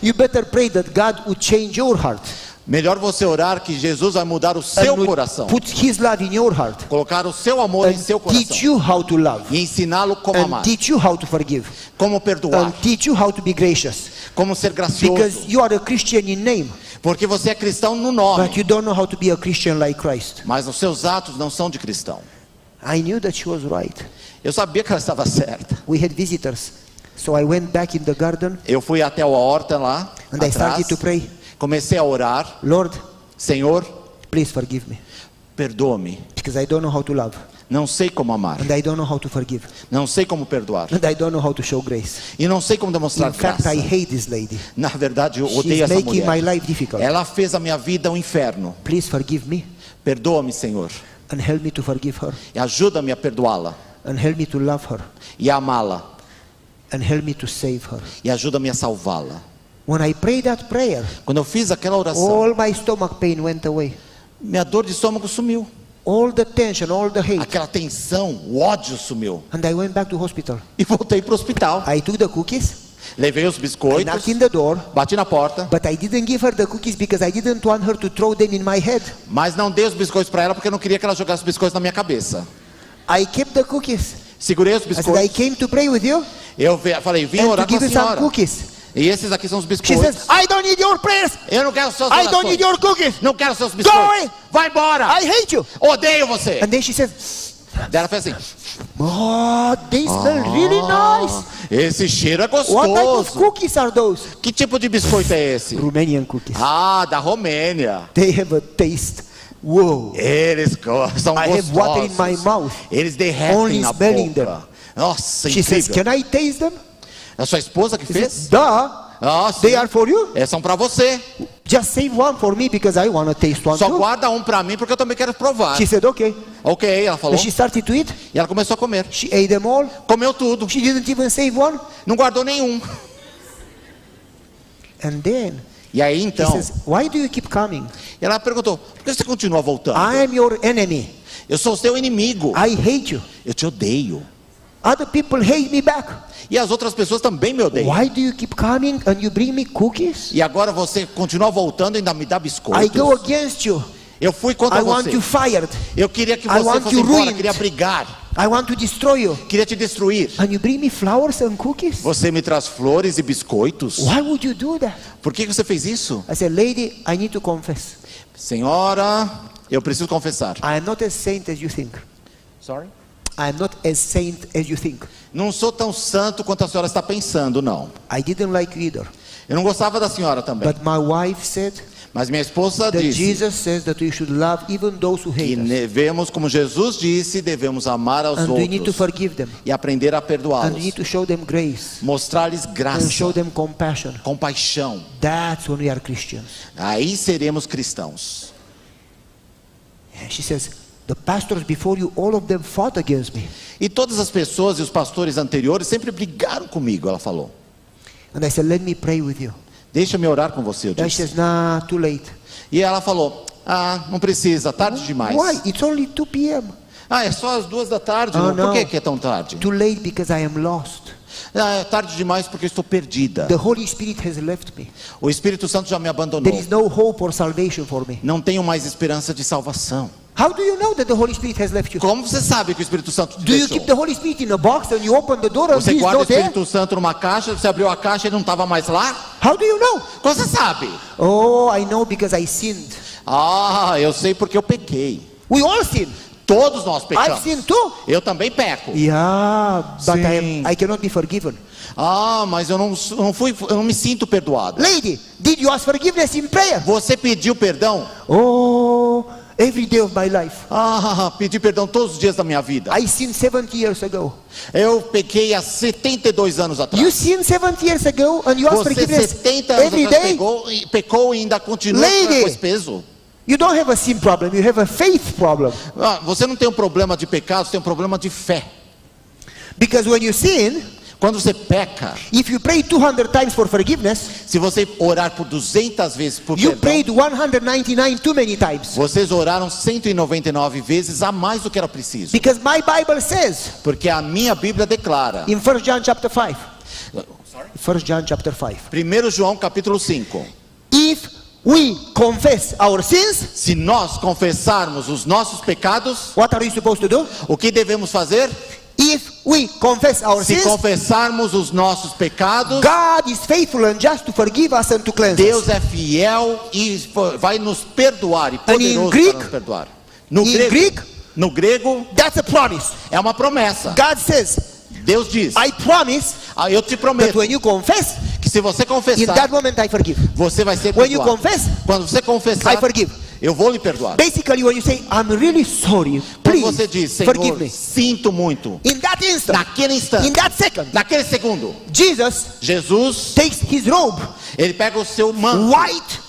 You better pray that God would change your heart. Melhor você orar que Jesus vai mudar o seu coração, Put his love in your heart. colocar o seu amor em And seu teach coração you how to love. e ensiná-lo como And amar, teach you how to forgive. como perdoar, And teach you how to be gracious. como ser Because gracioso, you are a Christian in name, porque você é cristão no nome, but you don't know how to be a Christian like Christ. mas os seus atos não são de cristão. I knew that she was right. Eu sabia que ela estava certa. We had visitors. So I went back in the garden Eu fui até a horta lá, and I atrás, started to pray. comecei a orar, Lord, Senhor, please forgive me. perdoa-me. Because I don't know how to love. Não sei como amar, And I don't know how to forgive. não sei como perdoar And I don't know how to show grace. e não sei como demonstrar In fact, graça. I hate this lady. Na verdade, eu She's odeio essa making my mulher. life difficult. Ela fez a minha vida um inferno. Please forgive me Perdoa-me, Senhor, and help me to forgive her e ajuda-me a perdoá-la and help me to love her e amá-la and help me to save her. e ajuda-me a salvá-la. When I prayed that prayer, Quando eu fiz aquela oração, all my stomach pain went away. minha dor de estômago sumiu. All the tension, all the hate. Aquela tensão, o ódio sumiu. And I went back to hospital. E voltei para o hospital. I took the cookies, Levei os I biscoitos, door, bati na porta, but I didn't give her the cookies because I didn't want her to throw them in my head. mas não dei os biscoitos para ela porque eu não queria que ela jogasse os biscoitos na minha cabeça. I kept the cookies. Segurei os I said, I biscoitos. came to pray with you. Eu falei, vim and to orar com a some senhora. cookies. E esses aqui são os She biscoitos. says, I don't need your prayers. Eu não quero seus I don't need your cookies. Não quero seus Go biscoitos. away. Vai embora. I hate you. Odeio você. And then she says, Daí ela fez assim. Oh, they smell really nice. Esse cheiro é What type of gostoso. cookies are those? Que tipo de biscoito é esse? Romanian cookies. Ah, da Romênia. They have a taste. Whoa. Eles são I have water in my gostosos. mouth. Eles derretem Only na smelling boca. Nossa, She says, incrível. Can I taste them? A sua esposa que fez? says, Duh. Ah. They are for you. É, são pra você. Just save one for me because I want to taste one Só too. guarda um pra mim porque eu também quero provar. She said, Okay. Ok, ela falou. And she started to eat. E ela começou a comer. She ate them all. Comeu tudo. She didn't even save one. Não guardou nenhum. And then E aí he então, says, Why do you keep coming? ela perguntou: por que você continua voltando? I am your enemy. Eu sou seu inimigo. I hate you. Eu te odeio. Other people hate me back. E as outras pessoas também me odeiam. Why do you keep coming and you bring me cookies? E agora você continua voltando e ainda me dá I biscoitos. go against you. Eu fui contra I want você. you fired. Eu queria que I você want fosse you embora, ruined. queria brigar, I want to destroy you. queria te destruir. And you bring me flowers and cookies? Você me traz flores e biscoitos. Why would you do that? Por que você fez isso? I said, Lady, I need to confess. Senhora, eu preciso confessar. I am not as saint as you think. Sorry? I am not as saint as you think. Não sou tão santo quanto a senhora está pensando, não. I didn't like either. Eu não gostava da senhora também. But my wife said Mas minha esposa that disse Jesus says that we should love even those who que hate us. devemos, como Jesus disse, devemos amar aos And we need to outros forgive them. e aprender a And we perdoá-los. need to show them grace. Mostrar-lhes And graça, show them compassion. compaixão. That's when we are Christians. Aí seremos cristãos. And she says, the pastors before you, all of them fought against me. E todas as pessoas e os pastores anteriores sempre brigaram comigo, ela falou. And I said, let me pray with you. Deixa-me orar com você, eu And she disse. says, nah, too late. E ela falou: Ah, não precisa, tarde demais. Why? It's only 2 p.m. Ah, é só as duas da tarde. Ah, não. Por não. que, que é tão tarde? Too late because I am lost. Ah, é tarde demais porque eu estou perdida. The Holy Spirit has left me. O Espírito Santo já me There abandonou. is no hope or salvation for me. Não tenho mais esperança de salvação. How do you know that the Holy Spirit has left you? Como você sabe que o Espírito Santo te Do you deixou? keep the Holy Spirit in a box and you open the door and Você guarda o not there? Espírito Santo numa caixa, você abriu a caixa e não estava mais lá? How do you know? Como você sabe? Oh, I know because I sinned. Ah, eu sei porque eu pequei. We all sin. Todos nós I've pecamos. sinned too. Eu também peco. Yeah, but I, Sim. am, I cannot be forgiven. Ah, mas eu não, não fui, eu não me sinto perdoado. Lady, did you ask forgiveness in prayer? Você pediu perdão? Oh, every day of my life. Ah, pedi perdão todos os dias da minha vida. I sinned 70 years ago. Eu pequei há 72 anos You atrás. sinned 70 years ago and you ask forgiveness 70 anos every day? pegou, pecou e ainda continua Lady. com esse peso. You don't have a sin problem, you have a faith problem. Ah, você não tem um problema de pecado, você tem um problema de fé. Because when you sin, Quando você peca, if you pray 200 times for forgiveness, se você orar por 200 vezes por you perdão, prayed 199 too many times. vocês oraram 199 vezes a mais do que era preciso. Because my Bible says Porque a minha Bíblia declara, in 1 John chapter 5. 1 John chapter 5. 1 João capítulo 5, If we confess our sins, se nós confessarmos os nossos pecados, what are we supposed to do? o que devemos fazer? If we confess our Se sins, confessarmos os nossos pecados, God is faithful and just to forgive us and to cleanse Deus us. é fiel e vai nos perdoar e poderoso Greek- para nos perdoar. No grego, Greek- no grego That's a promise. é uma promessa. God says, Deus diz: I promise ah, eu te that prometo when you confess, que se você in that confessar, moment I forgive. você vai ser When you perdoado. confess, Quando você confessar, I forgive. Eu vou lhe perdoar. Basically, when you say, I'm really sorry, Quando please você diz, Senhor, forgive me. sinto muito, In that instant, naquele instante, in that second, naquele segundo, Jesus Jesus, takes his robe, ele pega o seu manto white,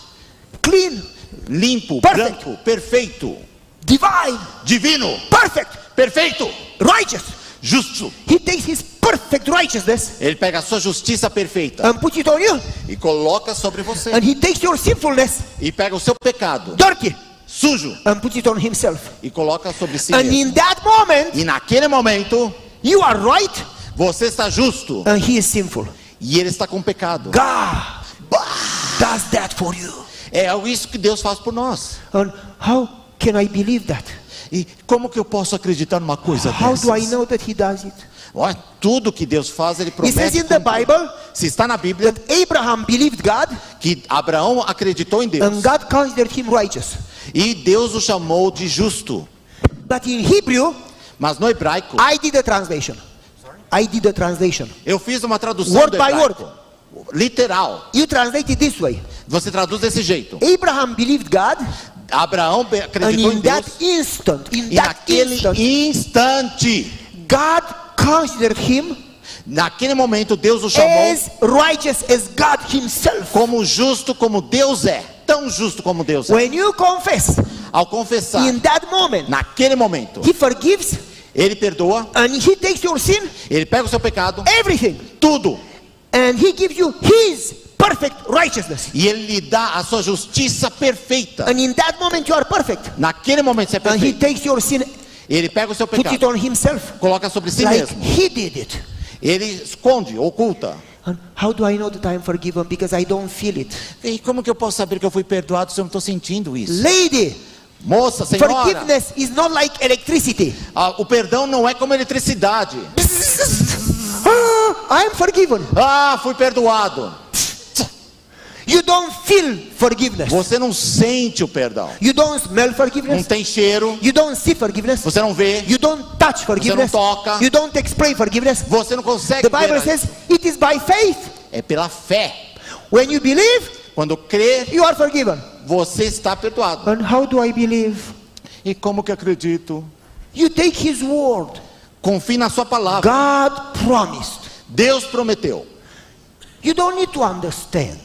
clean, limpo, Perfect. branco, perfeito, divine, divino, perfect, perfeito, righteous. Justo. He takes his perfect righteousness Ele pega a sua justiça perfeita and puts it on you, e coloca sobre você. and he takes your sinfulness, E pega o seu pecado dirty, sujo and puts it on himself. e coloca sobre si And mesmo. in that moment, E naquele momento, you are right, você está justo and he is sinful. e ele está com pecado. God does that for you. É isso que Deus faz por nós. And how can I believe that? E como que eu posso acreditar numa coisa How do I dessas? know that he does it? Olha, tudo que Deus faz, Ele It promete. says in the. Bible Se está na Bíblia that Abraham believed God que Abraão acreditou em Deus and God considered him righteous. e Deus o chamou de justo. But in Hebrew, Mas no hebraico, I did a translation. I did a translation. eu fiz uma tradução Word by hebraico. Literal. You translate it this way Você traduz desse jeito. Abraham believed God, Abraão acreditou em in Deus that instant, in e that naquele instant, instante, God considered him naquele momento Deus o chamou as righteous as God Himself. como justo como Deus é, tão justo como Deus é. When you confess, Ao confessar, in that moment, naquele momento, He forgives ele perdoa, and He takes your sin, ele pega o seu pecado, everything, tudo, and He gives you His perfect righteousness. e ele lhe dá a sua justiça perfeita. And in that moment, you are perfect. Naquele momento você é And He perfeito. takes your sin, Ele pega o seu puts it pecado, on Himself, coloca sobre si like mesmo. He did it. Ele esconde, oculta. And how do I know that I am forgiven? Because I don't feel it. E como que eu posso saber que eu fui perdoado se eu não estou sentindo isso? Lady, Moça, senhora, forgiveness is not like electricity. ah, o perdão não é como eletricidade. Ah, I am forgiven. Ah, fui perdoado. You don't feel forgiveness. Você não sente o perdão. You don't smell Não forgiveness. tem cheiro, You don't see forgiveness. você não vê, You don't touch forgiveness. toca. You don't explain forgiveness. você não consegue The Bible says it is by faith. É pela fé. When you believe, Quando crê, you are forgiven. você está perdoado. And how do I believe? E como que acredito? You take His word. Confie na sua palavra. God promised. Deus prometeu. You don't need to understand.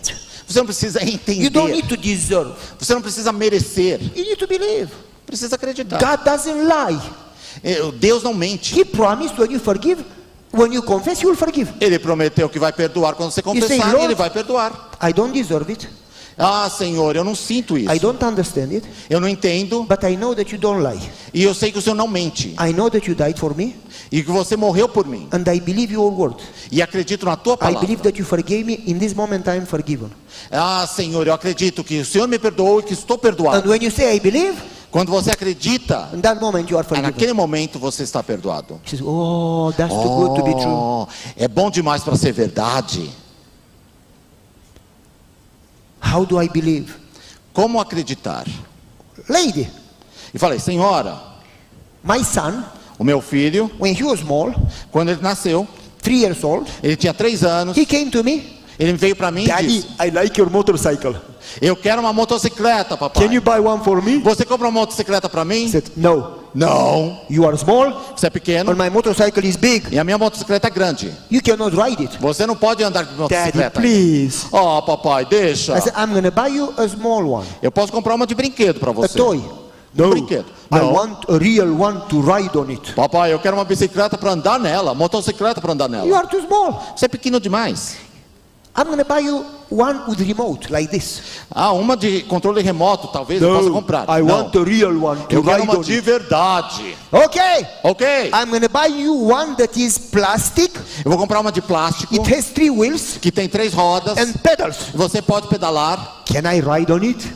Você não precisa You don't entender. need to deserve. Você não precisa merecer. You need to believe. Precisa acreditar. God doesn't lie. Eh, Deus não mente. He promised when you forgive, when you confess, you will forgive. Ele prometeu que vai perdoar quando você say, confessar, Lord, ele vai perdoar. I don't deserve it. Ah, Senhor, eu não sinto isso. I don't understand it. Eu não entendo. But I know that you don't lie. E eu sei que o Senhor não mente. I know that you died for me. E que você morreu por mim. And I believe your word. E acredito na tua I palavra. believe that you forgave me. In this moment, I am forgiven. Ah, Senhor, eu acredito que o Senhor me perdoou e que estou And perdoado. when you say, I believe, Quando você acredita, naquele momento você está perdoado. Says, Oh, that's too good to be true. Oh, é bom demais para ser verdade. How do I believe? Como acreditar? Lady, E falei, Senhora, my son, o meu filho, when he was small, quando ele nasceu, three years old, ele tinha três anos. he came to me. Ele veio para mim e Daddy, disse: I like your motorcycle. Eu quero uma motocicleta, papai. Can you buy one for me? Você compra uma motocicleta para mim? He said, No. Não. You are small, Você é pequeno and my motorcycle is big. e a minha motocicleta é grande. You cannot ride it. Você não pode andar de Daddy, motocicleta. please. Oh, papai, deixa. I said, I'm going to buy you a small one, Eu posso comprar uma de brinquedo para a você. Toy. Um brinquedo. I Não. want a real one to ride on it. Papai, eu quero uma bicicleta para andar nela, motocicleta para andar You nela. are too small. Você é pequeno demais. I'm to buy you one with remote, like this. Ah, uma de controle remoto, talvez eu possa comprar. I Não. want a real one to Eu quero uma de it. verdade. Okay. Ok? I'm to buy you one that is plastic. Eu vou comprar uma de plástico It has three wheels que tem três rodas. and pedals. Você pode pedalar Can I ride on it?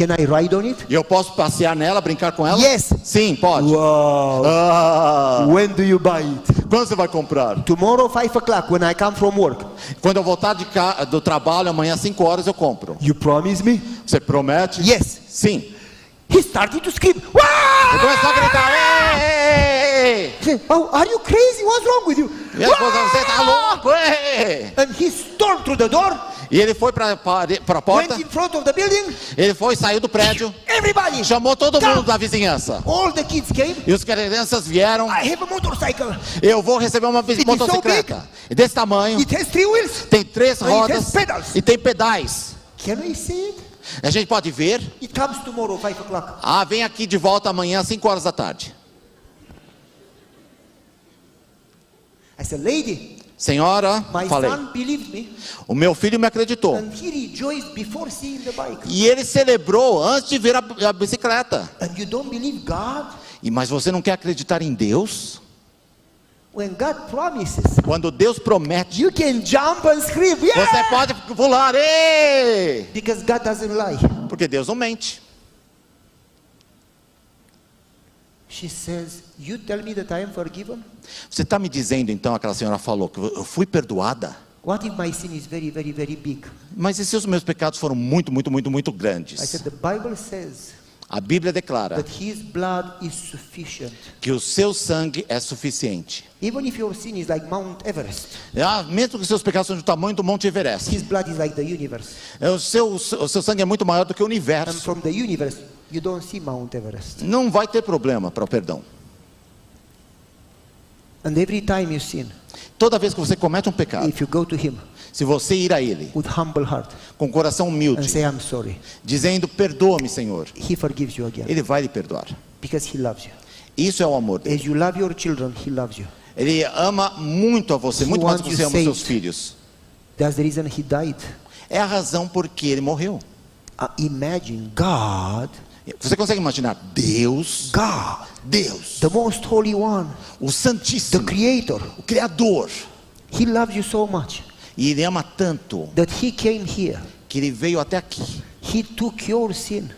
Can I ride on it? eu posso passear nela, brincar com ela? Yes. Sim, pode. Wow. Ah, When do you buy it? quando você vai comprar? Tomorrow, 5 o'clock, when I come from work. Quando eu voltar de ca... do trabalho, amanhã às 5 horas eu compro. You promise me? Você promete? Yes. Sim. He started to scream. Eu começou a gritar. "Ei, ei, ei!" He said, Oh, are you crazy? What's wrong with you? Minha esposa, você tá louco? Ei! And he stormed through the door, E ele foi para a porta, building. ele foi, saiu do prédio, Everybody, chamou todo mundo da vizinhança. all the kids came. E os crianças vieram. I have a motorcycle. Eu vou receber uma so motocicleta desse tamanho. It has three wheels. Tem três And it has rodas pedals. e tem pedais. Can we see it? A gente pode ver. It comes tomorrow, 5 o'clock. Ah, vem aqui de volta amanhã às 5 horas da tarde. I said, Lady, Senhora, my falei. O meu filho me acreditou. E ele celebrou antes de ver a, a bicicleta. And you don't believe God? E mas você não quer acreditar em Deus? Promises, Quando Deus promete, scream, você yeah! pode pular, Ei! Because God doesn't lie. porque Deus não mente. She says, You tell me that I am forgiven? Você está me dizendo então, aquela senhora falou, que eu fui perdoada? What if my sin is very, very, very big? Mas e se os meus pecados foram muito, muito, muito, muito I grandes? said, The Bible says A Bíblia declara that His blood is sufficient. que o seu sangue é suficiente. Even if your sin is like Mount Everest, Ah, mesmo que seus pecados sejam do tamanho do Monte Everest, His blood is like the universe. é, o seu, o seu sangue é muito maior do que o And universo. from the universe, you don't see Mount Everest. Não vai ter problema para o perdão. And every time you sin, Toda vez que você comete um pecado, if you go to Him se você ir a Ele with humble heart com o coração and humilde, say, I'm sorry, dizendo perdoa-me, Senhor, He forgives you again Ele vai lhe perdoar. because He loves you. Isso é o amor dele. As you love your children, He loves you. Ele ama muito a você, He muito mais do que você ama os seus filhos. That's the reason He died. É a razão por que ele morreu. Uh, imagine God, Você consegue imaginar Deus, God, Deus, the most holy one, o the Santíssimo, Creator. o Criador, He loves you so much e ele ama tanto that He came here. que ele veio até aqui. He took your sin,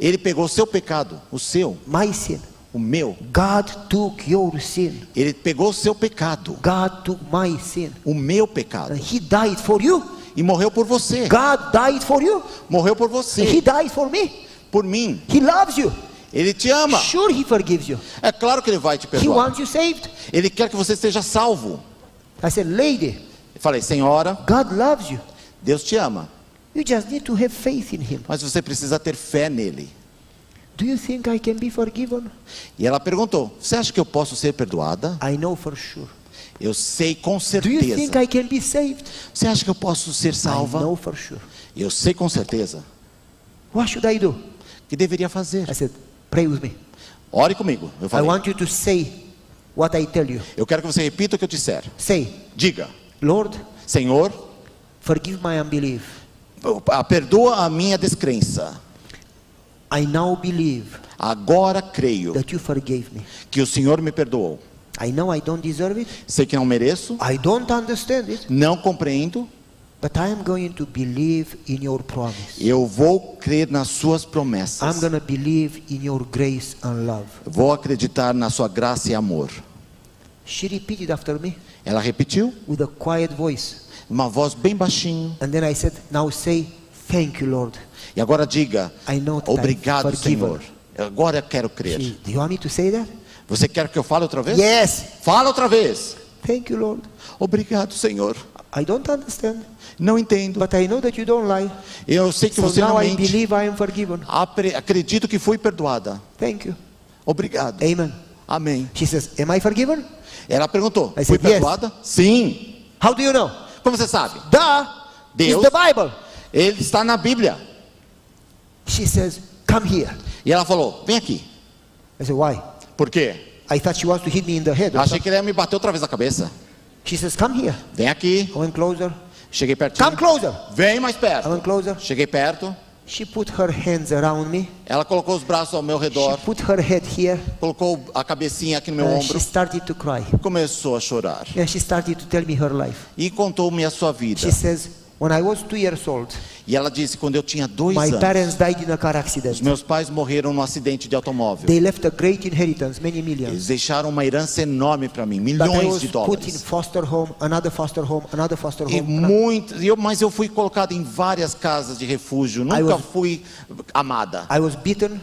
Ele pegou o seu pecado, o seu, my sin. o meu. God took your sin. Ele pegou o seu pecado, God took my sin. o meu pecado, And He died for you. e morreu por você. God died for you. Morreu por And He você, died for me. Por mim. He loves you. Ele te ama. Sure, He forgives you. É claro que ele vai te He perdoar. wants you saved. Ele quer que você seja salvo. I said, Lady, Eu falei, Senhora, God loves you. Deus te ama, You just need to have faith in Him. mas você precisa ter fé nele. Do you think I can be forgiven? E ela perguntou: Você acha que eu posso ser perdoada? I know for sure. Eu sei com Do you think certeza. I can be saved? Você acha que eu posso ser I salva? know for sure. Eu sei com certeza. What should I do? Que deveria fazer? I said, pray with me. Ore comigo. Eu I falei. want you to say what I tell you. Eu quero que você repita o que eu disser. Say, Diga: Lord, Senhor, forgive my unbelief. ah, perdoa a minha descrença. I now believe Agora creio that you forgave me. que o Senhor me perdoou. I know I don't deserve it. Sei que não mereço, I don't understand it. não compreendo. But I am going to believe in your promise. Eu vou crer nas suas I'm promessas. going to believe in your grace and love. Vou acreditar na sua graça e amor. She repeated after me Ela repetiu, with a quiet voice. uma voz bem baixinho. And then I said, Now say, Thank you, Lord. E agora diga: I know that I'm Obrigado. Senhor. Agora eu quero crer. She, Do you want me to say that? Você quer que eu fale outra vez? Yes. Fala outra vez. Thank you, Lord. Obrigado, Senhor. I don't understand, Não entendo. but I know that you don't lie. Eu sei que So você não I mente. believe I am forgiven. Apre- Acredito que fui perdoada. Thank you. Obrigado. Amen. Amém. She says, Am I forgiven? Ela perguntou: I Fui said, yes. perdoada? Sim. How do you know? Como você sabe? Duh. Deus. The Bible. Ele está na Bíblia. She says, Come here. E ela falou: Vem aqui. I said, Why? Por quê? I thought she wants to hit me in the head. Achei que ele ia me bater outra vez na cabeça. She says, Come here. Vem aqui. Went closer. Cheguei pertinho. Come closer. Vem mais I perto. went closer. Cheguei perto. She put her hands around me. Ela colocou os braços ao meu She redor. put her head here. Colocou a cabecinha aqui no meu she ombro. started to cry. Começou a chorar. And she started to tell me her life. E contou-me a sua vida. She says, When I was two years old, E ela disse: Quando eu tinha dois my anos, parents died in a car os accident. meus pais morreram num acidente de automóvel. They left a great inheritance, many millions. Eles deixaram uma herança enorme para mim, But I milhões was de put in dólares. foster home, another foster home, another foster E home. another- muito, e eu, mas eu fui colocado em várias casas de refúgio. Nunca was- fui amada. I was beaten.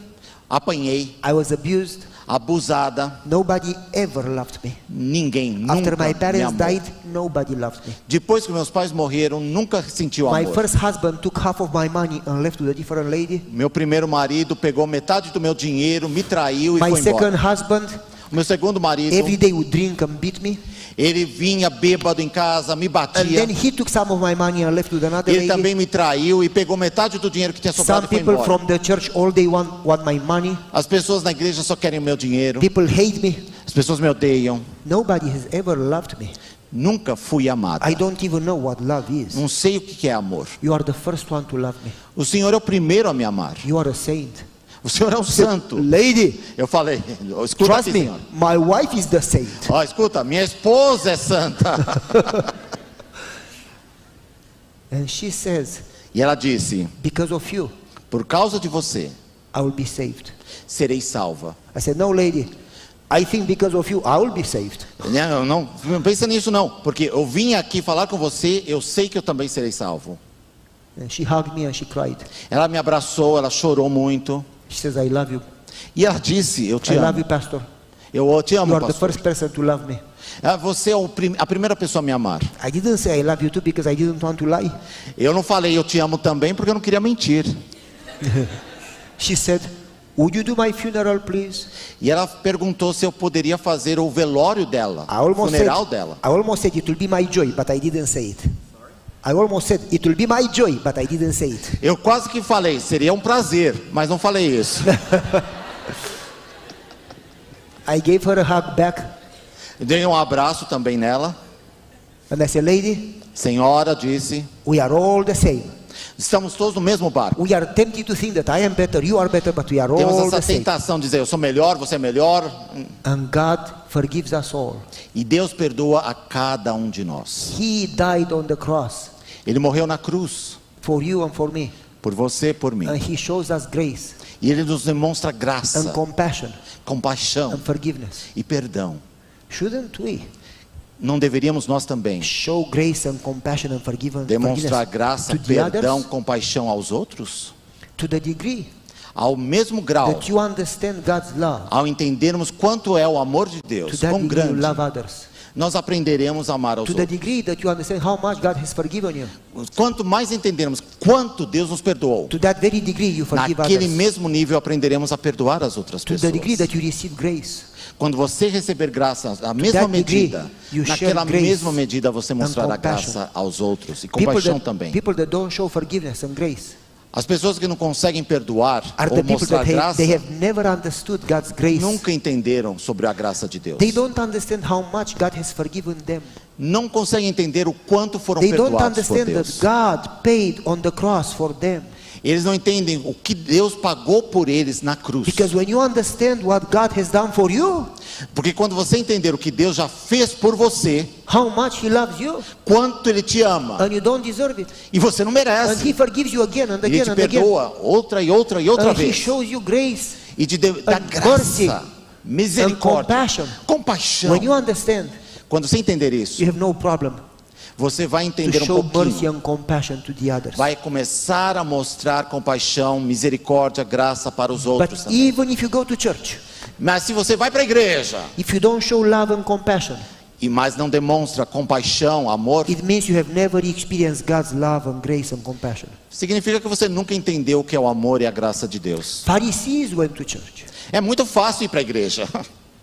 Apanhei, I was abused. Abusada. Nobody ever loved me. Ninguém After nunca my me parents amou. died, nobody loved me. Depois que meus pais morreram, nunca sentiu My amor. first husband took half of my money and left with a different lady. Meu primeiro marido pegou metade do meu dinheiro, me traiu e My foi second embora. husband Meu segundo marido, every day would drink and beat me. Ele vinha bêbado em casa, me batia. then he took some of my money and left with another Ele também me traiu e pegou metade do dinheiro que tinha Some sobrado e foi people embora. from the church all day want, want my money. As pessoas na igreja só querem o meu dinheiro. People hate me. As pessoas me odeiam. Nobody has ever loved me. Nunca fui amada. I don't even know what love is. Não sei o que é amor. You are the first one to love me. O Senhor é o primeiro a me amar. O Senhor é um santo. Lady, Eu falei, escuta trust me, my wife is the saint. Ó, escuta, minha esposa é santa. And she says, e ela disse, because of you, por causa de você, I will be saved. serei salva. I said, no, lady, I think because of you, I will be saved. Não, não, não pensa nisso não, porque eu vim aqui falar com você, eu sei que eu também serei salvo. And she hugged me and she cried. Ela me abraçou, ela chorou muito. She says, I love you. E ela disse, eu te I amo. love you, Pastor. Eu te You amo, are the pastor. first person to love me. Ah, Você é a primeira pessoa a me amar. I didn't say I love you too because I didn't want to lie. Eu não falei eu te amo também porque eu não queria mentir. She said, Would you do my funeral, please? E ela perguntou se eu poderia fazer o velório dela, o almost said, funeral dela. I almost said it will be my joy, but I didn't say it. I almost said it will be my joy, but I didn't say it. Eu quase que falei, seria um prazer, mas não falei isso. I gave her a hug back, Dei um abraço também nela. and I said, Lady, Senhora disse, we are all the same. Estamos todos no mesmo barco. We are tempted to think that I am better, you are better, but we are Temos all essa the same. tentação de dizer, eu sou melhor, você é melhor. And God forgives us all. E Deus perdoa a cada um de nós. He died on the cross Ele morreu na cruz, for you and for me. por você, por mim. And He shows us grace E Ele nos demonstra and graça, compassion compaixão and forgiveness. e perdão. Shouldn't we Não deveríamos nós também demonstrar graça, perdão, compaixão aos outros? Ao mesmo grau, that you understand God's love? ao entendermos quanto é o amor de Deus, quão grande. Nós aprenderemos a amar aos To the outros. degree that you understand how much God has forgiven you. Quanto mais entendermos quanto Deus nos perdoou, To that very degree you forgive naquele others. mesmo nível aprenderemos a perdoar as outras To the degree pessoas. that you receive grace. Quando você receber graça, a mesma that degree, medida, you naquela grace mesma medida você mostrará compassion. graça aos outros e People compaixão that, também. people that don't show forgiveness and grace As pessoas que não conseguem perdoar are ou mostrar graça they have never understood God's grace. nunca entenderam sobre a graça de Deus. They don't understand how much God has forgiven them. Não conseguem entender o quanto foram They perdoados por Deus. Eles não entendem o que Deus pagou por eles na cruz. Because when you understand what God has done for you, Porque quando você entender o que Deus já fez por você, how much He loves you, quanto Ele te ama, and you don't deserve it, e você não and merece, He forgives you again and Ele again te and again, perdoa outra e outra e outra and He vez, shows you grace. e te dá and mercy, graça, misericórdia, compassion. compaixão. When you understand, Quando você entender isso, you have no problem você vai entender um pouquinho. Vai começar a mostrar compaixão, misericórdia, graça para os outros But também. even if you go to church, Mas se você vai para a igreja e mais não demonstra compaixão, amor, it means you have never experienced God's love and grace and compassion. significa que você nunca entendeu o que é o amor e a graça de Deus. Pharisees went to church, É muito fácil ir para a igreja,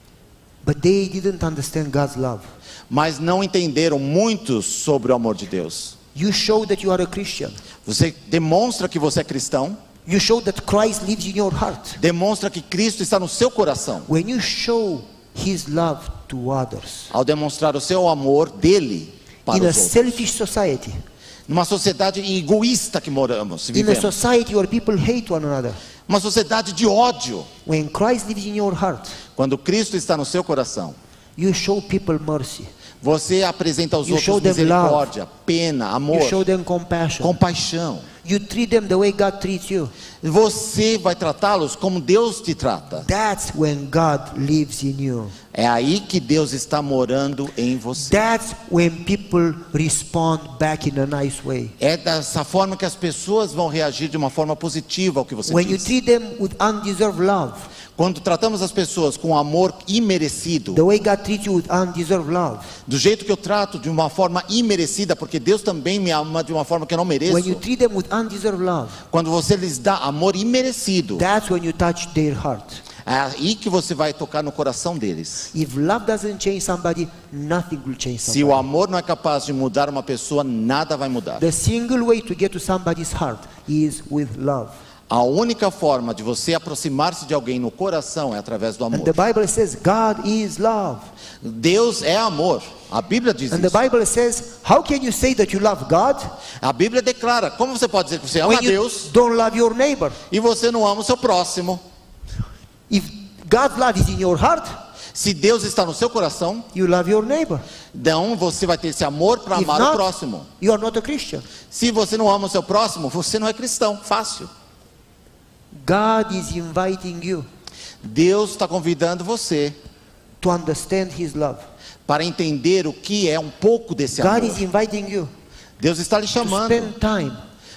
but they didn't understand God's love. Mas não entenderam muito sobre o amor de Deus. You show that you are a Christian. Você demonstra que você é cristão, You show that Christ lives in your heart. demonstra que Cristo está no seu coração. When you show His love to others Ao demonstrar o seu amor dele para in a os outros. selfish society, Numa sociedade egoísta que moramos, in a vivemos. society where people hate one another, Uma sociedade de ódio. when Christ lives in your heart, Quando Cristo está no seu coração, you show people mercy. você apresenta aos You outros misericórdia, pena, amor, You show them compassion. compaixão. You treat them the way God treats you. Você vai tratá-los como Deus te trata. That's when God lives in you. É aí que Deus está morando em você. That's when people respond back in a nice way. É dessa forma que as pessoas vão reagir de uma forma positiva ao que você When you diz. treat them with undeserved love, Quando tratamos as pessoas com amor imerecido, the way God treats you with undeserved love, do jeito que eu trato de uma forma imerecida, porque Deus também me ama de uma forma que eu não when you mereço. treat them with undeserved love, Quando você lhes dá amor imerecido, that's when you touch their heart. é aí que você vai tocar no coração deles. If love doesn't change somebody, nothing will change Se o amor não é capaz de mudar uma pessoa, nada vai mudar. The single way to get to somebody's heart is with love. A única forma de você aproximar-se de alguém no coração é através do And amor. the Bible says God is love. Deus é amor. A Bíblia diz And the isso. Bible says, how can you say that you love God A Bíblia declara, como você pode dizer que você ama Deus don't love your neighbor? e você não ama o seu próximo? If God's love is in your heart, Se Deus está no seu coração, you love your neighbor. então você vai ter esse amor para amar o not, próximo. you are not a Christian. Se você não ama o seu próximo, você não é cristão. Fácil. God is inviting you Deus está convidando você to understand His love. para entender o que é um pouco desse God amor. is inviting you Deus está lhe to chamando spend time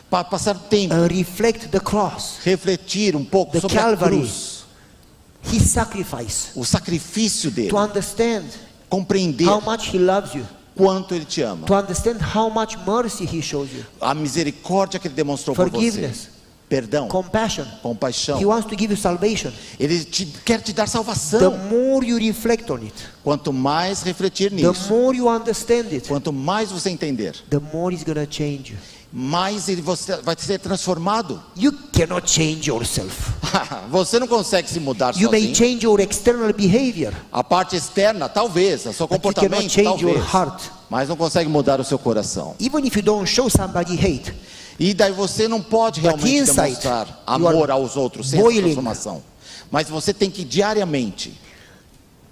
para passar tempo, and reflect the cross, refletir um pouco The sobre a Calvary. cruz, His sacrifice, o sacrifício dele, to understand compreender how much He loves you, quanto ele te ama, to understand how much mercy He shows you, a misericórdia que ele demonstrou por você, forgiveness, perdão, compassion. compaixão. He wants to give you salvation. Ele te, quer te dar The salvação. more you reflect on it, Quanto mais refletir the nisso, more you understand it, quanto mais você entender, the more it's going to change you. mais ele você vai ser transformado. You cannot change yourself. Você não consegue se mudar You may sozinho. change your external behavior, A parte externa, talvez, o seu you comportamento, change your talvez, heart. mas não consegue mudar o seu coração. even if you don't show somebody hate. E daí você não pode realmente demonstrar amor aos outros sem boiling. transformação. Mas você tem que diariamente.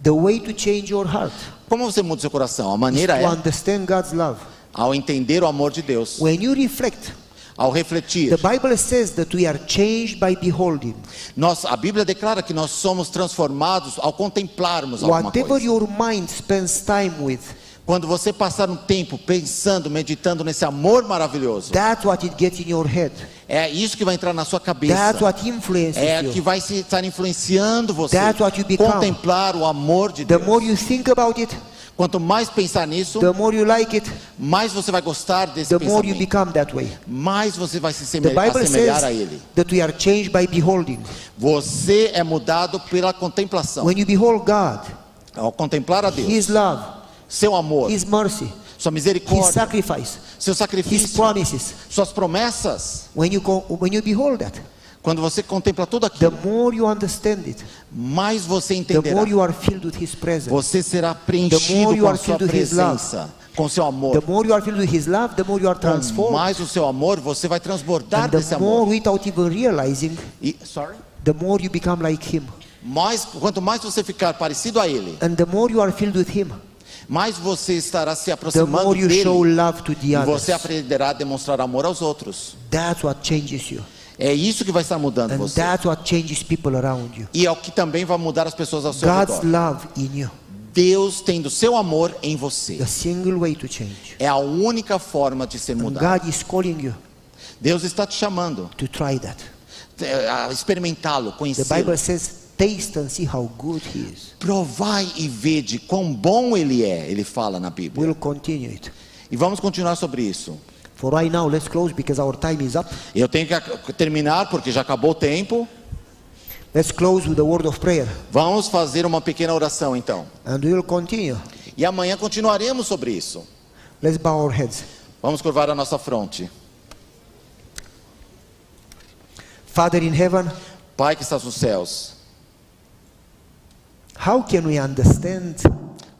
The way to change your heart Como você muda seu coração? A maneira é understand God's love. ao entender o amor de Deus, When you reflect, ao refletir. the Bible says that we are changed by beholding. Nós, a Bíblia declara que nós somos transformados ao contemplarmos alguma Whatever coisa. your mind spends time with, Quando você passar um tempo pensando, meditando nesse amor maravilhoso, that's what it gets in your head. é isso que vai entrar na sua cabeça. That's what influences É que you. vai se estar influenciando você. That's what you become. Contemplar o amor de The Deus. more you think about it, Quanto mais pensar nisso, the more you like it, mais você vai gostar desse the more you pensamento. become that way. Mais você vai se The semelhar, assemelhar a Ele. that we are changed by beholding. Você é mudado pela contemplação. When you behold God, Ao contemplar a Deus, His love, seu amor, His mercy, sua His misericórdia, sacrifice, seu His sacrifício, promises, suas promessas. when you, go, when you behold that, Quando você contempla tudo the aquilo, more you understand it, mais você the entenderá. more you are filled with His presence. Você será The preenchido more you com a are sua filled with His presença, com seu amor. The more you are filled with His love, the more you are Com transformed. mais o seu amor, você vai transbordar And desse the more, amor. without even realizing, E, sorry? the more you become like Him. Mais, quanto mais você ficar parecido a Ele, And the more you are filled with Him, mais você estará se the aproximando dele. the E você aprenderá a demonstrar amor aos outros. That's what changes you. É isso que vai estar mudando And você. that's what changes people around you. E é o que também vai mudar as pessoas ao seu God's redor. love in you. Deus tendo seu amor em você. The single way to change. É a única forma de ser And mudado. God is calling you Deus está te chamando to try that. a experimentá-lo, The conhecê-lo. Bible says, taste and see how good He is. Provai e vede quão bom ele é, ele fala na Bíblia. We'll continue it. E vamos continuar sobre isso. For right now, let's close because our time is up. Eu tenho que terminar porque já acabou o tempo. Let's close with a word of prayer. Vamos fazer uma pequena oração então. And we'll continue. E amanhã continuaremos sobre isso. Let's bow our heads. Vamos curvar a nossa fronte. Father in heaven, Pai que estás nos céus, how can we understand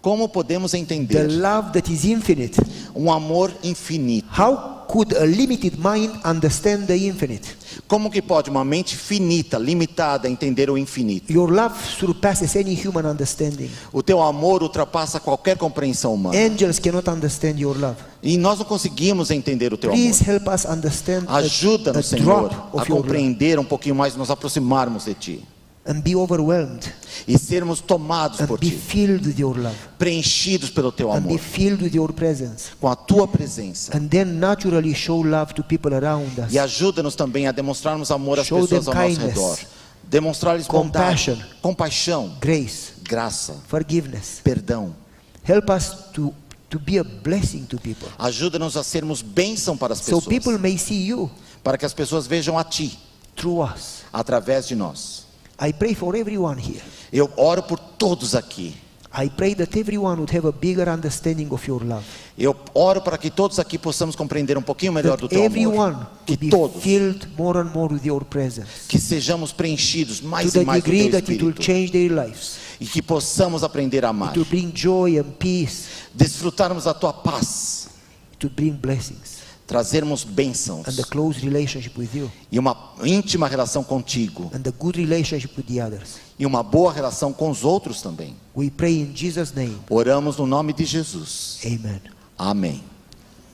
como podemos the entender love that is infinite? um amor infinito? How could a limited mind understand the infinite? Como que pode uma mente finita, limitada, entender o infinito? Your love surpasses any human understanding. O teu amor ultrapassa qualquer compreensão humana. Angels cannot understand your love. E nós não conseguimos entender o teu amor. Please help us understand Ajuda-nos, Senhor, a compreender um pouquinho mais, nos aproximarmos de Ti. And be overwhelmed E sermos tomados and por be Ti, filled with your love preenchidos pelo Teu and be amor, filled with your presence. com a Tua presença. And then naturally show love to people around us. E ajuda-nos também a demonstrarmos amor às Show pessoas ao nosso redor. Demonstrar-lhes compassion, compaixão, Grace, graça, forgiveness. perdão. Help us to, to be a blessing to people. Ajuda-nos a sermos bênção para as So pessoas, people may see you para que as pessoas vejam a Ti, through us. através de nós. I pray for everyone here. Eu oro por todos aqui. I pray that everyone would have a bigger understanding of your love. Eu oro para que todos aqui possamos compreender um pouquinho melhor do That Teu everyone amor. Que todos, filled more and more with your presence. que sejamos preenchidos To mais the e mais do degree Teu that it will Espírito. change their lives. E que possamos aprender a amar. It will bring joy and peace. Desfrutarmos da Tua paz. It will bring blessings Trazermos bênçãos. and a close relationship with you. E uma íntima relação contigo. And a good relationship with the others. E uma boa relação com os outros também. We pray in Jesus' name. Oramos no nome de Jesus. Amen. Amém.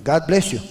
God bless you.